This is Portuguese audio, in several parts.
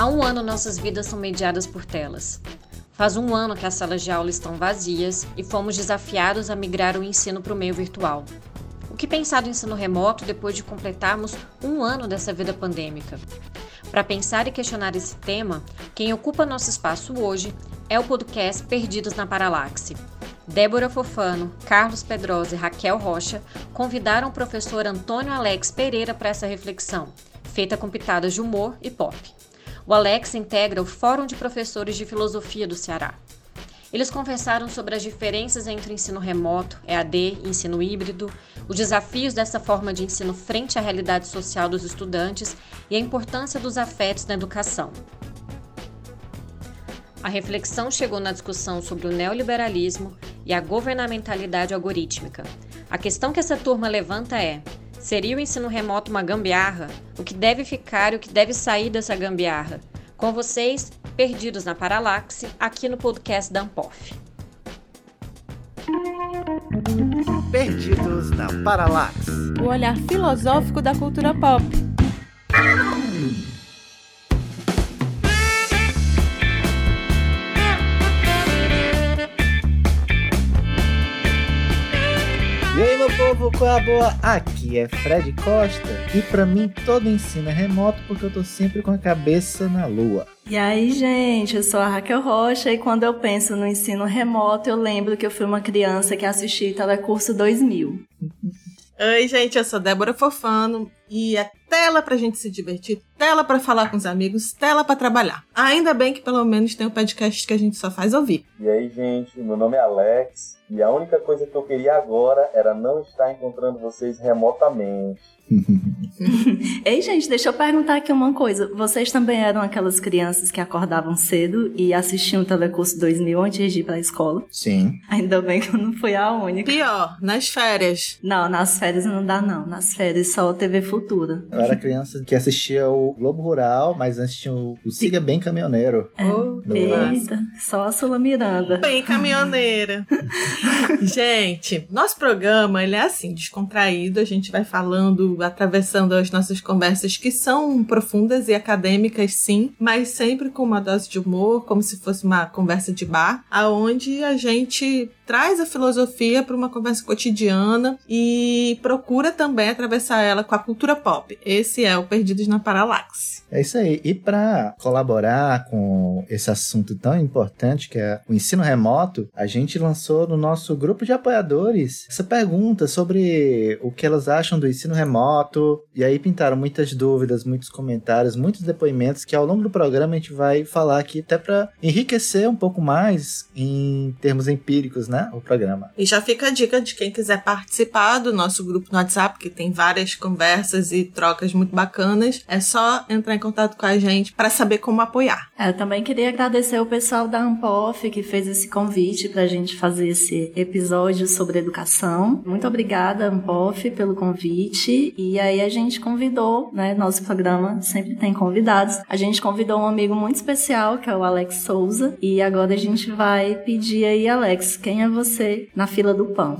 Há um ano nossas vidas são mediadas por telas. Faz um ano que as salas de aula estão vazias e fomos desafiados a migrar o ensino para o meio virtual. O que pensar do ensino remoto depois de completarmos um ano dessa vida pandêmica? Para pensar e questionar esse tema, quem ocupa nosso espaço hoje é o podcast Perdidos na Paralaxe. Débora Fofano, Carlos Pedrosa e Raquel Rocha convidaram o professor Antônio Alex Pereira para essa reflexão, feita com pitadas de humor e pop. O Alex integra o Fórum de Professores de Filosofia do Ceará. Eles conversaram sobre as diferenças entre o ensino remoto, EAD e ensino híbrido, os desafios dessa forma de ensino frente à realidade social dos estudantes e a importância dos afetos na educação. A reflexão chegou na discussão sobre o neoliberalismo e a governamentalidade algorítmica. A questão que essa turma levanta é: Seria o ensino remoto uma gambiarra? O que deve ficar e o que deve sair dessa gambiarra? Com vocês, Perdidos na Paralaxe, aqui no podcast da Ampof. Perdidos na Paralaxe. O olhar filosófico da cultura pop. Povo, qual é a boa? Aqui é Fred Costa e para mim todo ensino é remoto porque eu tô sempre com a cabeça na lua. E aí, gente, eu sou a Raquel Rocha e quando eu penso no ensino remoto, eu lembro que eu fui uma criança que assisti Telecurso 2000. Oi, gente, eu sou Débora Fofano e é tela pra gente se divertir, tela pra falar com os amigos, tela pra trabalhar. Ainda bem que pelo menos tem um podcast que a gente só faz ouvir. E aí, gente, meu nome é Alex e a única coisa que eu queria agora era não estar encontrando vocês remotamente. Ei, gente, deixa eu perguntar aqui uma coisa. Vocês também eram aquelas crianças que acordavam cedo e assistiam o Telecurso 2000 antes de ir pra escola? Sim. Ainda bem que eu não fui a única. Pior, nas férias. Não, nas férias não dá não. Nas férias só TV Futura. Eu era criança que assistia o Globo Rural, mas antes tinha o, o Siga Bem Caminhoneiro. Oh, No Eita, só a Sula Miranda. Bem caminhoneira. gente, nosso programa, ele é assim, descontraído, a gente vai falando, atravessando as nossas conversas que são profundas e acadêmicas, sim, mas sempre com uma dose de humor, como se fosse uma conversa de bar, aonde a gente traz a filosofia para uma conversa cotidiana e procura também atravessar ela com a cultura pop. Esse é o Perdidos na Paralaxe. É isso aí. E para colaborar com esse assunto tão importante que é o ensino remoto, a gente lançou no nosso grupo de apoiadores essa pergunta sobre o que elas acham do ensino remoto. E aí pintaram muitas dúvidas, muitos comentários, muitos depoimentos que ao longo do programa a gente vai falar aqui até para enriquecer um pouco mais em termos empíricos, né? O programa. E já fica a dica de quem quiser participar do nosso grupo no WhatsApp, que tem várias conversas e trocas muito bacanas. É só entrar em contato com a gente para saber como apoiar. É, Eu também queria agradecer o pessoal da Ampof que fez esse convite para a gente fazer esse episódio sobre educação. Muito obrigada, Ampof, pelo convite. E aí a gente convidou, né? Nosso programa sempre tem convidados. A gente convidou um amigo muito especial, que é o Alex Souza. E agora a gente vai pedir aí, Alex, quem é você na fila do pão?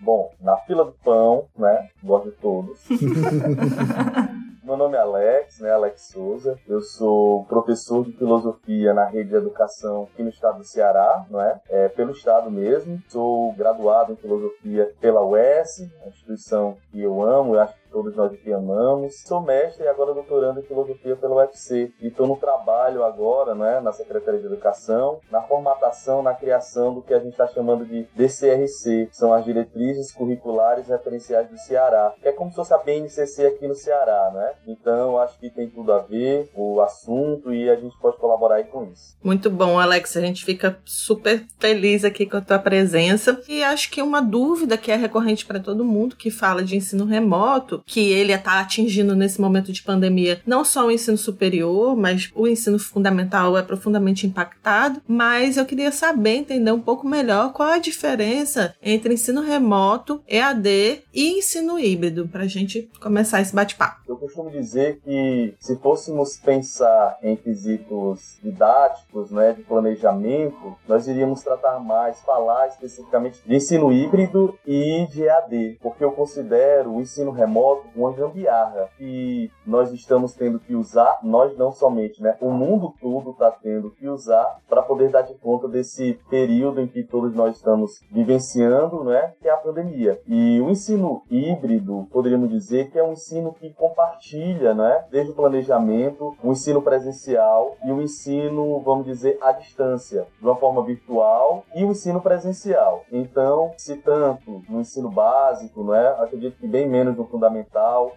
Bom, na fila do pão, né? Gosto de todos. Meu nome é Alex, né? Alex Souza. Eu sou professor de filosofia na rede de educação aqui no estado do Ceará, não é? é pelo estado mesmo. Sou graduado em filosofia pela UES, a instituição que eu amo, eu acho que todos nós aqui amamos. Sou mestre e agora doutorando em filosofia pela UFC. E estou no trabalho agora, né, na Secretaria de Educação, na formatação, na criação do que a gente está chamando de DCRC, que são as Diretrizes Curriculares Referenciais do Ceará, que é como se fosse a BNCC aqui no Ceará, né? Então, acho que tem tudo a ver o assunto e a gente pode colaborar aí com isso. Muito bom, Alex. A gente fica super feliz aqui com a tua presença. E acho que uma dúvida que é recorrente para todo mundo que fala de ensino remoto, que ele está atingindo nesse momento de pandemia não só o ensino superior, mas o ensino fundamental é profundamente impactado. Mas eu queria saber, entender um pouco melhor qual a diferença entre ensino remoto, EAD e ensino híbrido, para a gente começar esse bate-papo. Eu costumo dizer que se fôssemos pensar em quesitos didáticos, né, de planejamento, nós iríamos tratar mais, falar especificamente de ensino híbrido e de EAD, porque eu considero o ensino remoto uma gambiarra que nós estamos tendo que usar, nós não somente, né? O mundo todo está tendo que usar para poder dar de conta desse período em que todos nós estamos vivenciando, né? Que é a pandemia. E o ensino híbrido, poderíamos dizer que é um ensino que compartilha, né? Desde o planejamento, o ensino presencial e o ensino, vamos dizer, à distância, de uma forma virtual e o ensino presencial. Então, se tanto no ensino básico, né? Acredito que bem menos no fundamental,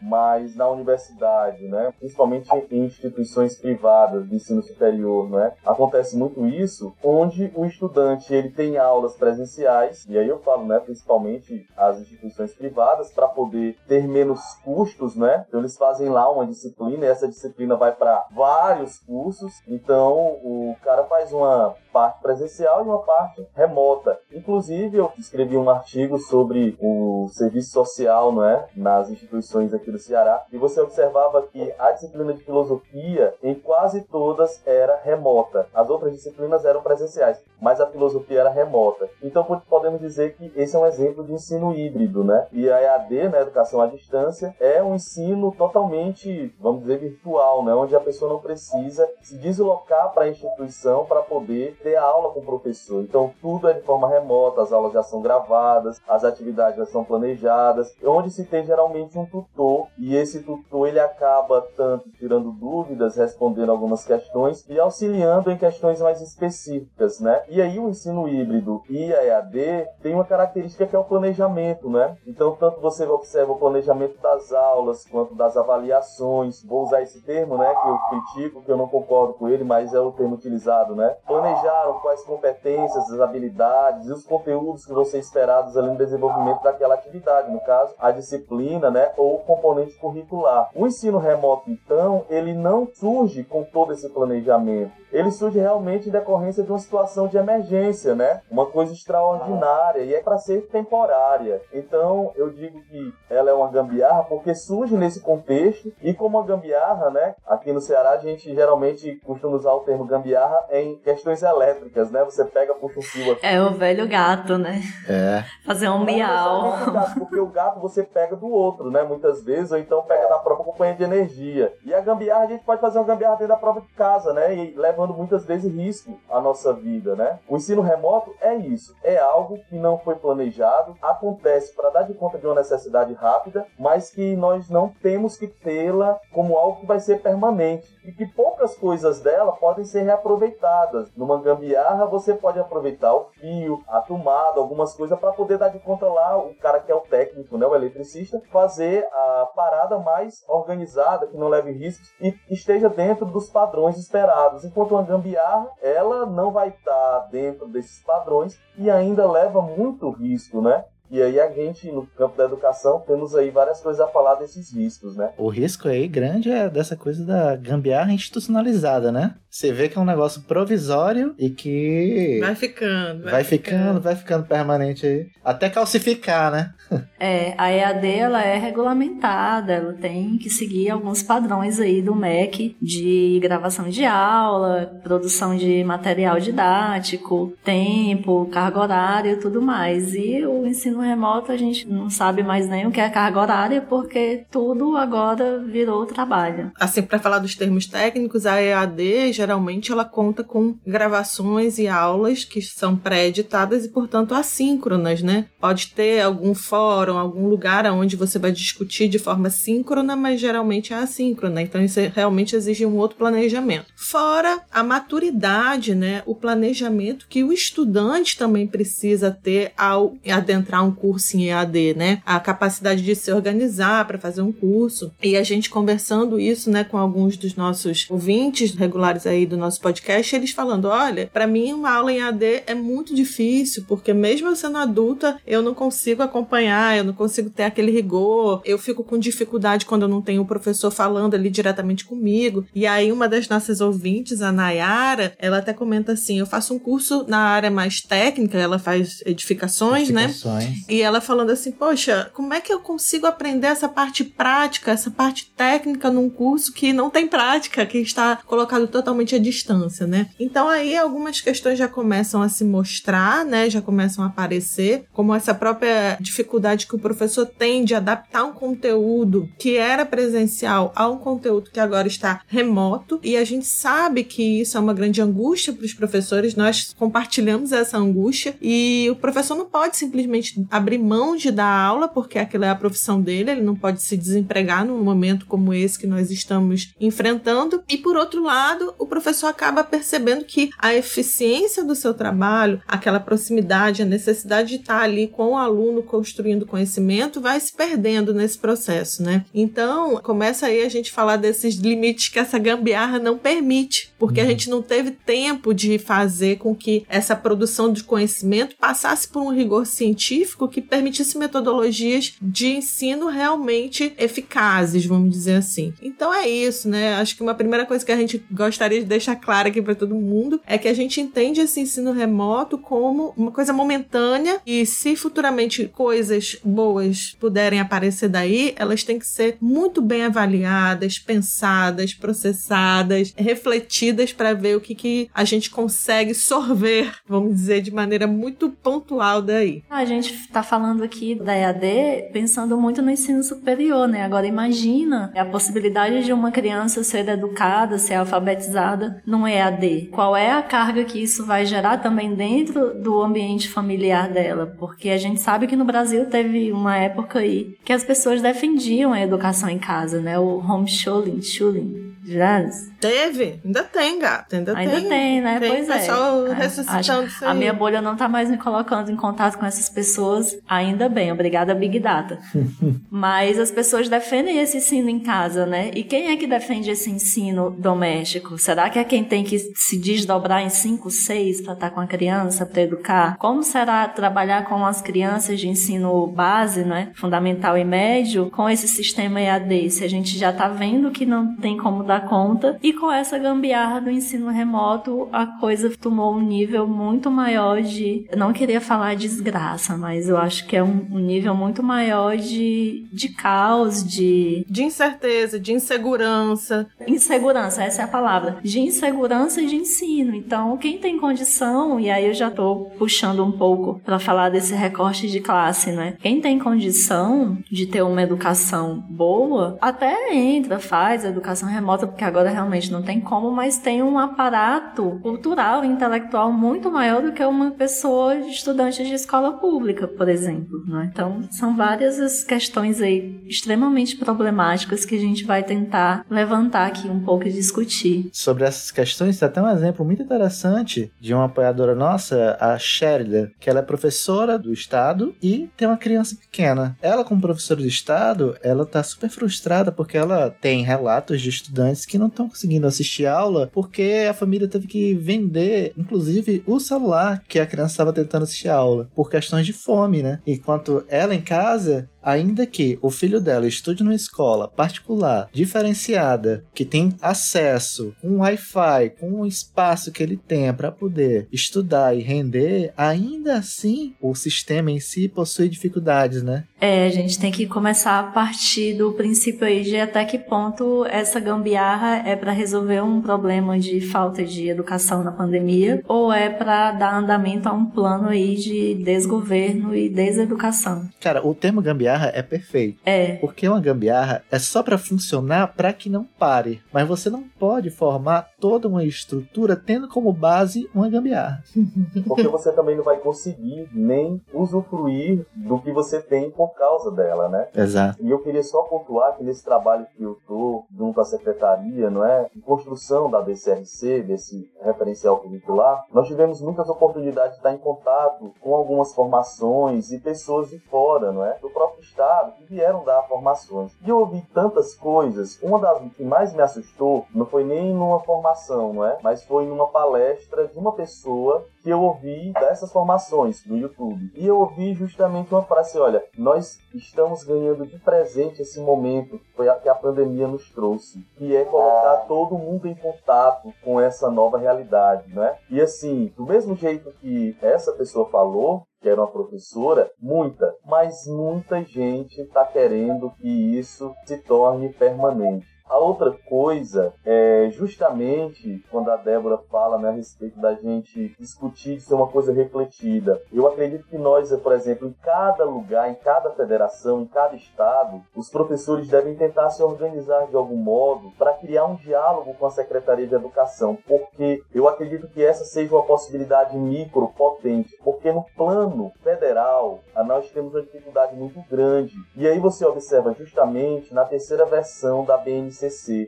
mas na universidade, né? Principalmente em instituições privadas de ensino superior, né? Acontece muito isso, onde o estudante ele tem aulas presenciais e aí eu falo, né? Principalmente as instituições privadas para poder ter menos custos, né? Então eles fazem lá uma disciplina e essa disciplina vai para vários cursos. Então o cara faz uma parte presencial e uma parte remota. Inclusive, eu escrevi um artigo sobre o serviço social não é, nas instituições aqui do Ceará, e você observava que a disciplina de filosofia, em quase todas, era remota. As outras disciplinas eram presenciais, mas a filosofia era remota. Então, podemos dizer que esse é um exemplo de ensino híbrido, né? E a EAD, né, Educação à Distância, é um ensino totalmente, vamos dizer, virtual, né? Onde a pessoa não precisa se deslocar para a instituição para poder ter a aula com o professor. Então tudo é de forma remota, as aulas já são gravadas, as atividades já são planejadas, onde se tem geralmente um tutor e esse tutor ele acaba tanto tirando dúvidas, respondendo algumas questões e auxiliando em questões mais específicas, né? E aí o ensino híbrido e a EAD tem uma característica que é o planejamento, né? Então tanto você observa o planejamento das aulas quanto das avaliações. Vou usar esse termo, né, que eu critico, que eu não concordo com ele, mas é o termo utilizado, né? Planejar quais competências, as habilidades e os conteúdos que vão ser esperados ali no desenvolvimento daquela atividade, no caso, a disciplina, né, ou o componente curricular. O ensino remoto, então, ele não surge com todo esse planejamento. Ele surge realmente em decorrência de uma situação de emergência, né? Uma coisa extraordinária e é para ser temporária. Então, eu digo que ela é uma gambiarra porque surge nesse contexto e como a gambiarra, né? Aqui no Ceará a gente geralmente costuma usar o termo gambiarra em questões elétricas né? Você pega, puxa um fio aqui. É o velho gato, né? É. Fazer um miau. porque o gato você pega do outro, né? Muitas vezes, ou então pega da própria companhia de energia. E a gambiarra, a gente pode fazer uma gambiarra dentro da própria casa, né? E levando muitas vezes risco à nossa vida, né? O ensino remoto é isso. É algo que não foi planejado, acontece para dar de conta de uma necessidade rápida, mas que nós não temos que tê-la como algo que vai ser permanente. E que poucas coisas dela podem ser reaproveitadas numa gambiarra, você pode aproveitar o fio, a tomada, algumas coisas para poder dar de conta lá, o cara que é o técnico, né, o eletricista, fazer a parada mais organizada, que não leve riscos e esteja dentro dos padrões esperados. Enquanto uma gambiarra, ela não vai estar dentro desses padrões e ainda leva muito risco, né? E aí a gente, no campo da educação, temos aí várias coisas a falar desses riscos, né? O risco aí grande é dessa coisa da gambiarra institucionalizada, né? Você vê que é um negócio provisório e que. Vai ficando. Vai, vai ficando, ficando, vai ficando permanente aí. Até calcificar, né? é, a EAD ela é regulamentada, ela tem que seguir alguns padrões aí do MEC de gravação de aula, produção de material didático, tempo, carga horária e tudo mais. E o ensino remoto a gente não sabe mais nem o que é carga horária, porque tudo agora virou trabalho. Assim, para falar dos termos técnicos, a EAD geralmente ela conta com gravações e aulas que são pré-editadas e, portanto, assíncronas, né? Pode ter algum fórum, algum lugar onde você vai discutir de forma síncrona, mas geralmente é assíncrona. Então, isso realmente exige um outro planejamento. Fora a maturidade, né? O planejamento que o estudante também precisa ter ao adentrar um curso em EAD, né? A capacidade de se organizar para fazer um curso. E a gente conversando isso, né, com alguns dos nossos ouvintes regulares aí do nosso podcast, eles falando: olha, para mim uma aula em AD é muito difícil, porque mesmo eu sendo adulta, eu não consigo acompanhar, eu não consigo ter aquele rigor, eu fico com dificuldade quando eu não tenho o professor falando ali diretamente comigo. E aí, uma das nossas ouvintes, a Nayara, ela até comenta assim: eu faço um curso na área mais técnica, ela faz edificações, né? edificações. né? E ela falando assim: Poxa, como é que eu consigo aprender essa parte prática, essa parte técnica num curso que não tem prática, que está colocado totalmente à distância, né? Então aí algumas questões já começam a se mostrar, né? Já começam a aparecer, como essa própria dificuldade que o professor tem de adaptar um conteúdo que era presencial a um conteúdo que agora está remoto. E a gente sabe que isso é uma grande angústia para os professores, nós compartilhamos essa angústia e o professor não pode simplesmente abrir mão de dar aula, porque aquilo é a profissão dele, ele não pode se desempregar num momento como esse que nós estamos enfrentando. E por outro lado, o professor acaba percebendo que a eficiência do seu trabalho, aquela proximidade, a necessidade de estar ali com o aluno construindo conhecimento, vai se perdendo nesse processo, né? Então, começa aí a gente falar desses limites que essa gambiarra não permite, porque uhum. a gente não teve tempo de fazer com que essa produção de conhecimento passasse por um rigor científico que permitisse metodologias de ensino realmente eficazes, vamos dizer assim. Então é isso, né? Acho que uma primeira coisa que a gente gostaria de deixar clara aqui para todo mundo é que a gente entende esse ensino remoto como uma coisa momentânea e se futuramente coisas boas puderem aparecer daí, elas têm que ser muito bem avaliadas, pensadas, processadas, refletidas para ver o que, que a gente consegue sorver, vamos dizer, de maneira muito pontual daí. A gente está falando aqui da EAD pensando muito no ensino superior, né? Agora imagina a possibilidade de uma criança ser educada, ser alfabetizada num EAD. Qual é a carga que isso vai gerar também dentro do ambiente familiar dela? Porque a gente sabe que no Brasil teve uma época aí que as pessoas defendiam a educação em casa, né? O homeschooling, schooling, já Teve? Ainda tem, gato. Ainda, ainda tem. tem, né? Tem pois pessoal é. ressuscitando a, a minha bolha não tá mais me colocando em contato com essas pessoas. Ainda bem. Obrigada, Big Data. Mas as pessoas defendem esse ensino em casa, né? E quem é que defende esse ensino doméstico? Será que é quem tem que se desdobrar em cinco, seis para estar com a criança, para educar? Como será trabalhar com as crianças de ensino base, né? Fundamental e médio, com esse sistema EAD? Se a gente já tá vendo que não tem como dar conta e com essa gambiarra do ensino remoto, a coisa tomou um nível muito maior de. Eu não queria falar desgraça, mas eu acho que é um, um nível muito maior de, de caos, de. De incerteza, de insegurança. Insegurança, essa é a palavra. De insegurança e de ensino. Então, quem tem condição, e aí eu já tô puxando um pouco para falar desse recorte de classe, né? Quem tem condição de ter uma educação boa, até entra, faz a educação remota, porque agora realmente não tem como, mas tem um aparato cultural e intelectual muito maior do que uma pessoa estudante de escola pública, por exemplo. Né? Então, são várias as questões aí extremamente problemáticas que a gente vai tentar levantar aqui um pouco e discutir. Sobre essas questões, tem até um exemplo muito interessante de uma apoiadora nossa, a Sherida, que ela é professora do Estado e tem uma criança pequena. Ela, como professora do Estado, ela tá super frustrada porque ela tem relatos de estudantes que não estão conseguindo assistir aula porque a família teve que vender, inclusive, o celular que a criança estava tentando assistir aula, por questões de fome, né? Enquanto ela em casa ainda que o filho dela estude numa escola particular, diferenciada, que tem acesso com Wi-Fi, com o espaço que ele tenha para poder estudar e render, ainda assim o sistema em si possui dificuldades, né? É, a gente tem que começar a partir do princípio aí de até que ponto essa gambiarra é para resolver um problema de falta de educação na pandemia ou é para dar andamento a um plano aí de desgoverno e deseducação. Cara, o termo gambiarra é perfeito. É. Porque uma gambiarra é só para funcionar para que não pare, mas você não pode formar toda uma estrutura tendo como base uma gambiarra. Porque você também não vai conseguir nem usufruir do que você tem por causa dela, né? Exato. E eu queria só pontuar que nesse trabalho que eu estou junto à secretaria, não é? Em construção da DCRC, desse referencial curricular, nós tivemos muitas oportunidades de estar em contato com algumas formações e pessoas de fora, não é? Do próprio estado que vieram dar formações. E eu ouvi tantas coisas. Uma das que mais me assustou não foi nem numa formação, não é? Mas foi numa palestra de uma pessoa que eu ouvi dessas formações no YouTube. E eu ouvi justamente uma frase: olha, nós estamos ganhando de presente esse momento que, foi a, que a pandemia nos trouxe, que é colocar todo mundo em contato com essa nova realidade, né? E assim, do mesmo jeito que essa pessoa falou, quer uma professora? Muita, mas muita gente está querendo que isso se torne permanente. A outra coisa é justamente quando a Débora fala né, a respeito da gente discutir de ser uma coisa refletida. Eu acredito que nós, por exemplo, em cada lugar, em cada federação, em cada estado, os professores devem tentar se organizar de algum modo para criar um diálogo com a Secretaria de Educação, porque eu acredito que essa seja uma possibilidade micro, potente, porque no plano federal nós temos uma dificuldade muito grande. E aí você observa justamente na terceira versão da BNC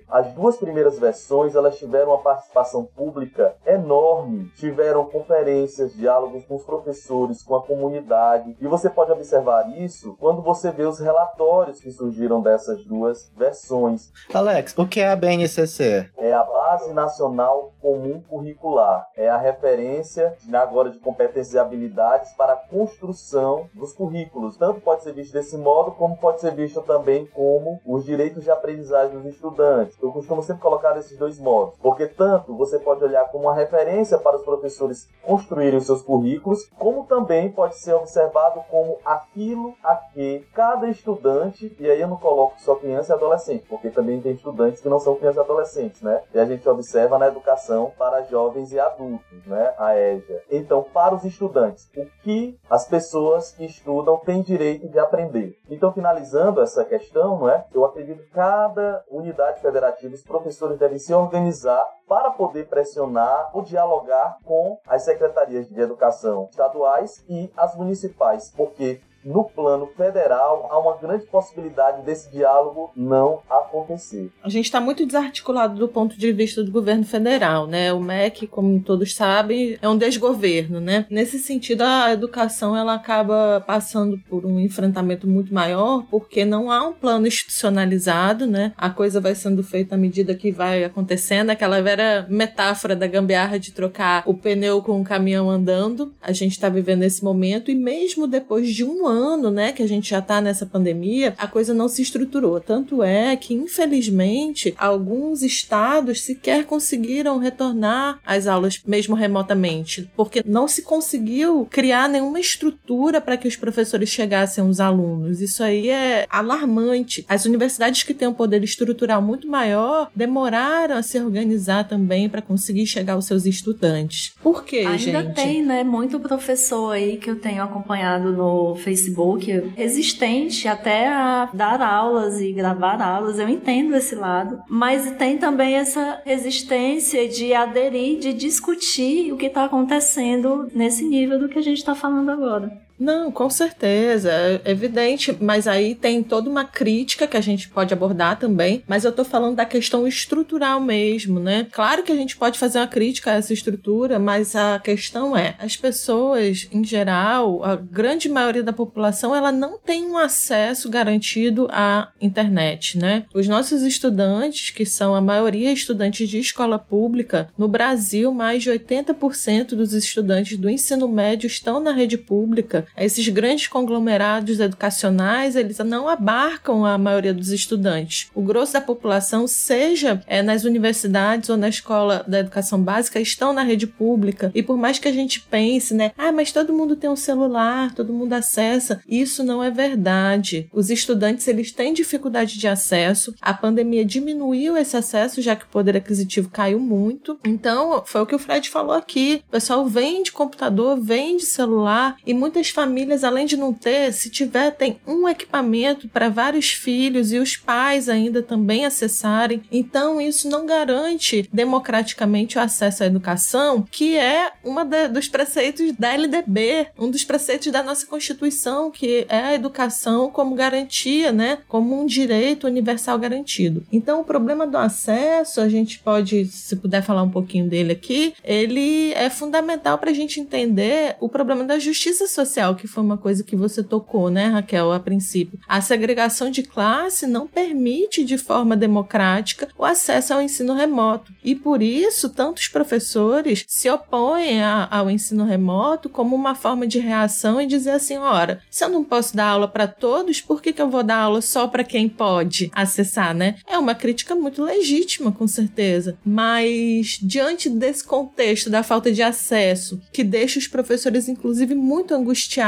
As duas primeiras versões elas tiveram uma participação pública enorme, tiveram conferências, diálogos com os professores, com a comunidade, e você pode observar isso quando você vê os relatórios que surgiram dessas duas versões. Alex, o que é a BNCC? É a Base Nacional Comum Curricular. É a referência agora de competências e habilidades para a construção dos currículos. Tanto pode ser visto desse modo, como pode ser visto também como os direitos de aprendizagem dos estudantes. Eu costumo sempre colocar esses dois modos, porque tanto você pode olhar como uma referência para os professores construírem os seus currículos, como também pode ser observado como aquilo a que cada estudante, e aí eu não coloco só criança e adolescente, porque também tem estudantes que não são crianças e adolescentes, né? E a gente observa na educação para jovens e adultos, né? A EJA. Então, para os estudantes, o que as pessoas que estudam têm direito de aprender? Então, finalizando essa questão, não é? Eu acredito que cada unidade unidade federativa, os professores devem se organizar para poder pressionar ou dialogar com as secretarias de educação estaduais e as municipais, porque no plano federal há uma grande possibilidade desse diálogo não acontecer. A gente está muito desarticulado do ponto de vista do governo federal, né? O MEC, como todos sabem, é um desgoverno, né? Nesse sentido, a educação ela acaba passando por um enfrentamento muito maior, porque não há um plano institucionalizado, né? A coisa vai sendo feita à medida que vai acontecendo, aquela vera metáfora da gambiarra de trocar o pneu com o caminhão andando. A gente está vivendo esse momento e mesmo depois de um ano, né, que a gente já tá nessa pandemia, a coisa não se estruturou. Tanto é que, infelizmente, alguns estados sequer conseguiram retornar às aulas mesmo remotamente, porque não se conseguiu criar nenhuma estrutura para que os professores chegassem aos alunos. Isso aí é alarmante. As universidades que têm um poder estrutural muito maior demoraram a se organizar também para conseguir chegar aos seus estudantes. Por quê, Ainda gente? Ainda tem, né, muito professor aí que eu tenho acompanhado no Facebook Facebook resistente até a dar aulas e gravar aulas. Eu entendo esse lado, mas tem também essa resistência de aderir, de discutir o que está acontecendo nesse nível do que a gente está falando agora. Não, com certeza, é evidente, mas aí tem toda uma crítica que a gente pode abordar também, mas eu tô falando da questão estrutural mesmo, né? Claro que a gente pode fazer uma crítica a essa estrutura, mas a questão é, as pessoas, em geral, a grande maioria da população, ela não tem um acesso garantido à internet, né? Os nossos estudantes, que são a maioria estudantes de escola pública, no Brasil, mais de 80% dos estudantes do ensino médio estão na rede pública esses grandes conglomerados educacionais, eles não abarcam a maioria dos estudantes. O grosso da população, seja é, nas universidades ou na escola da educação básica, estão na rede pública. E por mais que a gente pense, né, ah, mas todo mundo tem um celular, todo mundo acessa, isso não é verdade. Os estudantes, eles têm dificuldade de acesso. A pandemia diminuiu esse acesso, já que o poder aquisitivo caiu muito. Então, foi o que o Fred falou aqui. O pessoal vende computador, vende celular e muitas famílias, além de não ter, se tiver, tem um equipamento para vários filhos e os pais ainda também acessarem. Então, isso não garante democraticamente o acesso à educação, que é um dos preceitos da LDB, um dos preceitos da nossa Constituição, que é a educação como garantia, né? Como um direito universal garantido. Então, o problema do acesso, a gente pode, se puder falar um pouquinho dele aqui, ele é fundamental para a gente entender o problema da justiça social que foi uma coisa que você tocou, né, Raquel, a princípio. A segregação de classe não permite de forma democrática o acesso ao ensino remoto. E por isso, tantos professores se opõem a, ao ensino remoto como uma forma de reação e dizer assim: ora, se eu não posso dar aula para todos, por que, que eu vou dar aula só para quem pode acessar, né? É uma crítica muito legítima, com certeza. Mas, diante desse contexto da falta de acesso, que deixa os professores, inclusive, muito angustiados,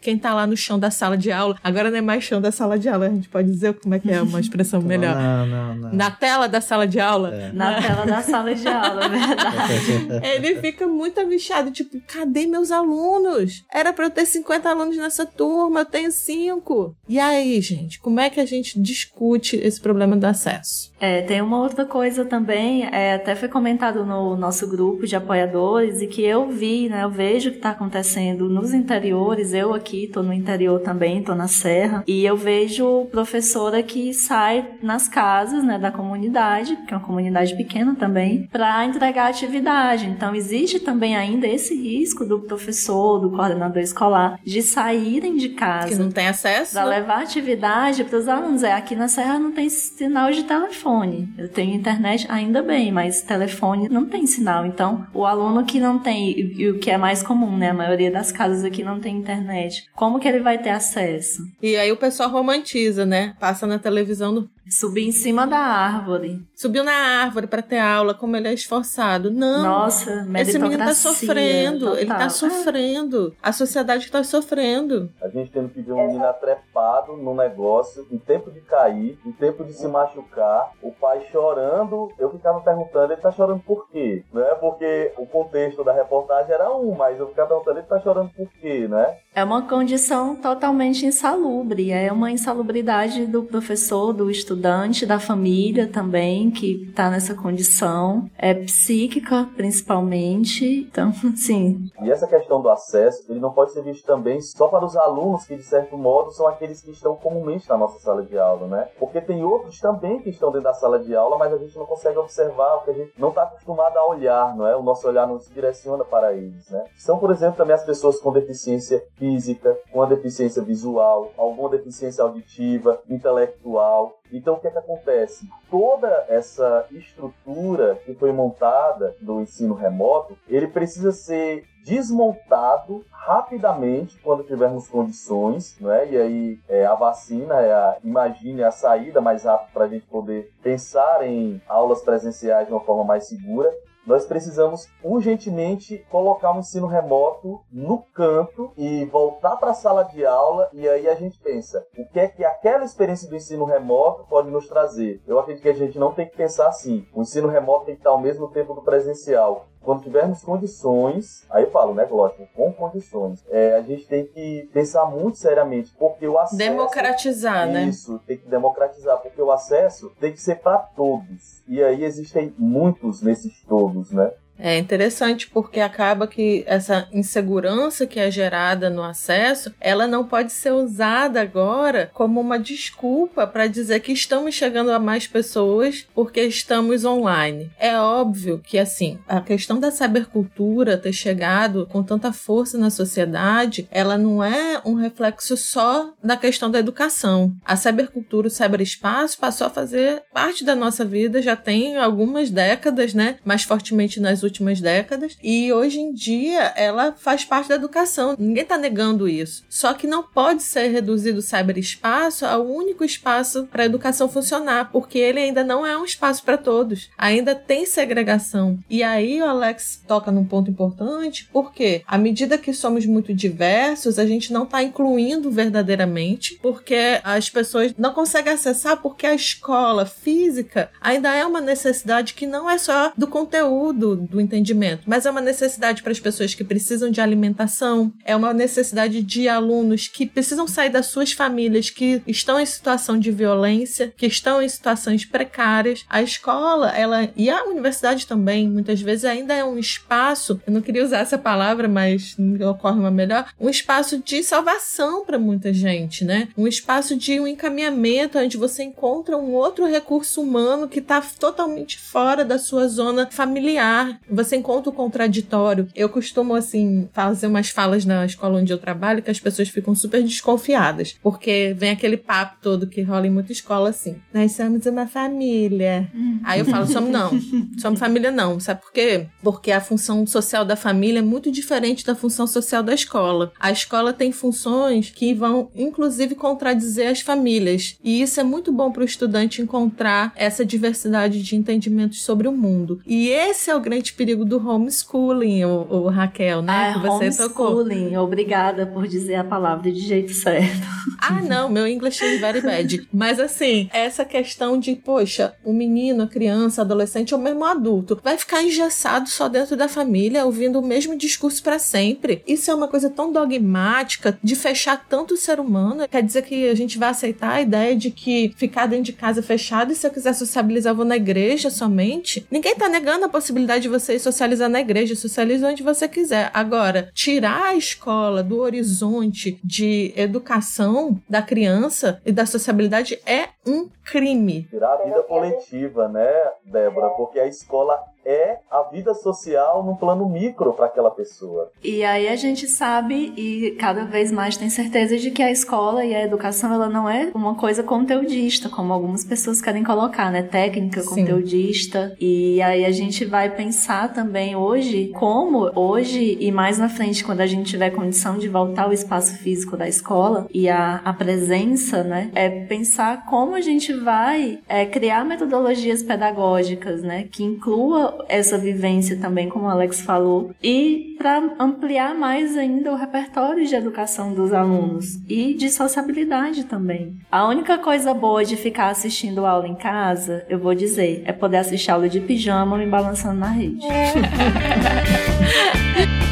Quem tá lá no chão da sala de aula, agora não é mais chão da sala de aula, a gente pode dizer como é que é uma expressão melhor. Não, não, não. Na tela da sala de aula. É. Na tela da sala de aula, verdade. Ele fica muito angustiado, tipo, cadê meus alunos? Era pra eu ter 50 alunos nessa turma, eu tenho 5. E aí, gente, como é que a gente discute esse problema do acesso? É, tem uma outra coisa também, é, até foi comentado no nosso grupo de apoiadores e que eu vi, né, eu vejo o que está acontecendo nos interiores, eu aqui estou no interior também, estou na serra, e eu vejo professora que sai nas casas, né, da comunidade, que é uma comunidade pequena também, para entregar atividade. Então existe também ainda esse risco do professor, do coordenador escolar, de saírem de Que casa não tem acesso? para né? levar atividade para os alunos. É, aqui na Serra não tem sinal de telefone. Eu tenho internet ainda bem, mas telefone não tem sinal. Então, o aluno que não tem, e e o que é mais comum, né? A maioria das casas aqui não tem internet. Como que ele vai ter acesso? E aí o pessoal romantiza, né? Passa na televisão Subir em cima da árvore. Subiu na árvore pra ter aula, como ele é esforçado. Não. Nossa, Esse menino tá sofrendo, ele tá total. sofrendo. A sociedade tá sofrendo. A gente tendo que ver um menino atrepado no negócio, em tempo de cair, em tempo de se machucar, o pai chorando. Eu ficava perguntando, ele tá chorando por quê? Né? Porque o contexto da reportagem era um, mas eu ficava perguntando, ele tá chorando por quê, né? É uma condição totalmente insalubre. É uma insalubridade do professor, do estudante, da família também, que está nessa condição. É psíquica, principalmente. Então, assim, E essa questão do acesso, ele não pode ser visto também só para os alunos que, de certo modo, são aqueles que estão comumente na nossa sala de aula, né? Porque tem outros também que estão dentro da sala de aula, mas a gente não consegue observar, porque a gente não está acostumado a olhar, não é? O nosso olhar não se direciona para eles, né? São, por exemplo, também as pessoas com deficiência física, com a deficiência visual, alguma deficiência auditiva, intelectual. Então, o que é que acontece? Toda essa estrutura que foi montada do ensino remoto, ele precisa ser desmontado rapidamente quando tivermos condições, né? E aí é, a vacina é a, imagine a saída mais rápida para a gente poder pensar em aulas presenciais de uma forma mais segura nós precisamos urgentemente colocar um ensino remoto no canto e voltar para a sala de aula e aí a gente pensa o que é que aquela experiência do ensino remoto pode nos trazer. Eu acredito que a gente não tem que pensar assim. O ensino remoto tem que estar ao mesmo tempo do presencial. Quando tivermos condições, aí eu falo, né, lógico, com condições, é, a gente tem que pensar muito seriamente, porque o acesso... Democratizar, né? Isso, tem que democratizar, porque o acesso tem que ser para todos. E aí existem muitos nesses todos, né? É interessante porque acaba que essa insegurança que é gerada no acesso, ela não pode ser usada agora como uma desculpa para dizer que estamos chegando a mais pessoas porque estamos online. É óbvio que assim, a questão da cybercultura ter chegado com tanta força na sociedade, ela não é um reflexo só da questão da educação. A cybercultura, o cyberespaço passou a fazer parte da nossa vida já tem algumas décadas, né? Mais fortemente nas últimas décadas. E hoje em dia ela faz parte da educação. Ninguém está negando isso. Só que não pode ser reduzido o cyberespaço ao único espaço para a educação funcionar, porque ele ainda não é um espaço para todos. Ainda tem segregação. E aí o Alex toca num ponto importante, porque à medida que somos muito diversos, a gente não está incluindo verdadeiramente, porque as pessoas não conseguem acessar porque a escola física ainda é uma necessidade que não é só do conteúdo, do entendimento, mas é uma necessidade para as pessoas que precisam de alimentação, é uma necessidade de alunos que precisam sair das suas famílias, que estão em situação de violência, que estão em situações precárias. A escola, ela e a universidade também, muitas vezes ainda é um espaço, eu não queria usar essa palavra, mas ocorre uma melhor, um espaço de salvação para muita gente, né? Um espaço de um encaminhamento onde você encontra um outro recurso humano que está totalmente fora da sua zona familiar. Você encontra o contraditório. Eu costumo, assim, fazer umas falas na escola onde eu trabalho que as pessoas ficam super desconfiadas, porque vem aquele papo todo que rola em muita escola assim: nós somos uma família. Aí eu falo: somos não, somos família não. Sabe por quê? Porque a função social da família é muito diferente da função social da escola. A escola tem funções que vão, inclusive, contradizer as famílias. E isso é muito bom para o estudante encontrar essa diversidade de entendimentos sobre o mundo. E esse é o grande grande perigo do homeschooling, o, o Raquel, né? Ah, que você homeschooling. tocou. Obrigada por dizer a palavra de jeito certo. Ah, não, meu English is very bad. Mas assim, essa questão de, poxa, o menino, a criança, adolescente ou mesmo adulto vai ficar engessado só dentro da família, ouvindo o mesmo discurso para sempre. Isso é uma coisa tão dogmática de fechar tanto o ser humano. Quer dizer que a gente vai aceitar a ideia de que ficar dentro de casa fechado e se eu quiser sociabilizar, eu vou na igreja somente. Ninguém tá negando a possibilidade de você ir socializar na igreja, socializa onde você quiser. Agora, tirar a escola do horizonte de educação da criança e da sociabilidade é um crime. Tirar a vida coletiva, né, Débora? Porque a escola é a vida social no plano micro para aquela pessoa. E aí a gente sabe e cada vez mais tem certeza de que a escola e a educação ela não é uma coisa conteudista, como algumas pessoas querem colocar, né? Técnica Sim. conteudista. E aí a gente vai pensar também hoje como hoje e mais na frente quando a gente tiver condição de voltar ao espaço físico da escola e a, a presença, né? É pensar como a gente vai é, criar metodologias pedagógicas, né? Que inclua essa vivência também, como o Alex falou, e para ampliar mais ainda o repertório de educação dos alunos e de sociabilidade também. A única coisa boa de ficar assistindo aula em casa, eu vou dizer, é poder assistir aula de pijama me balançando na rede.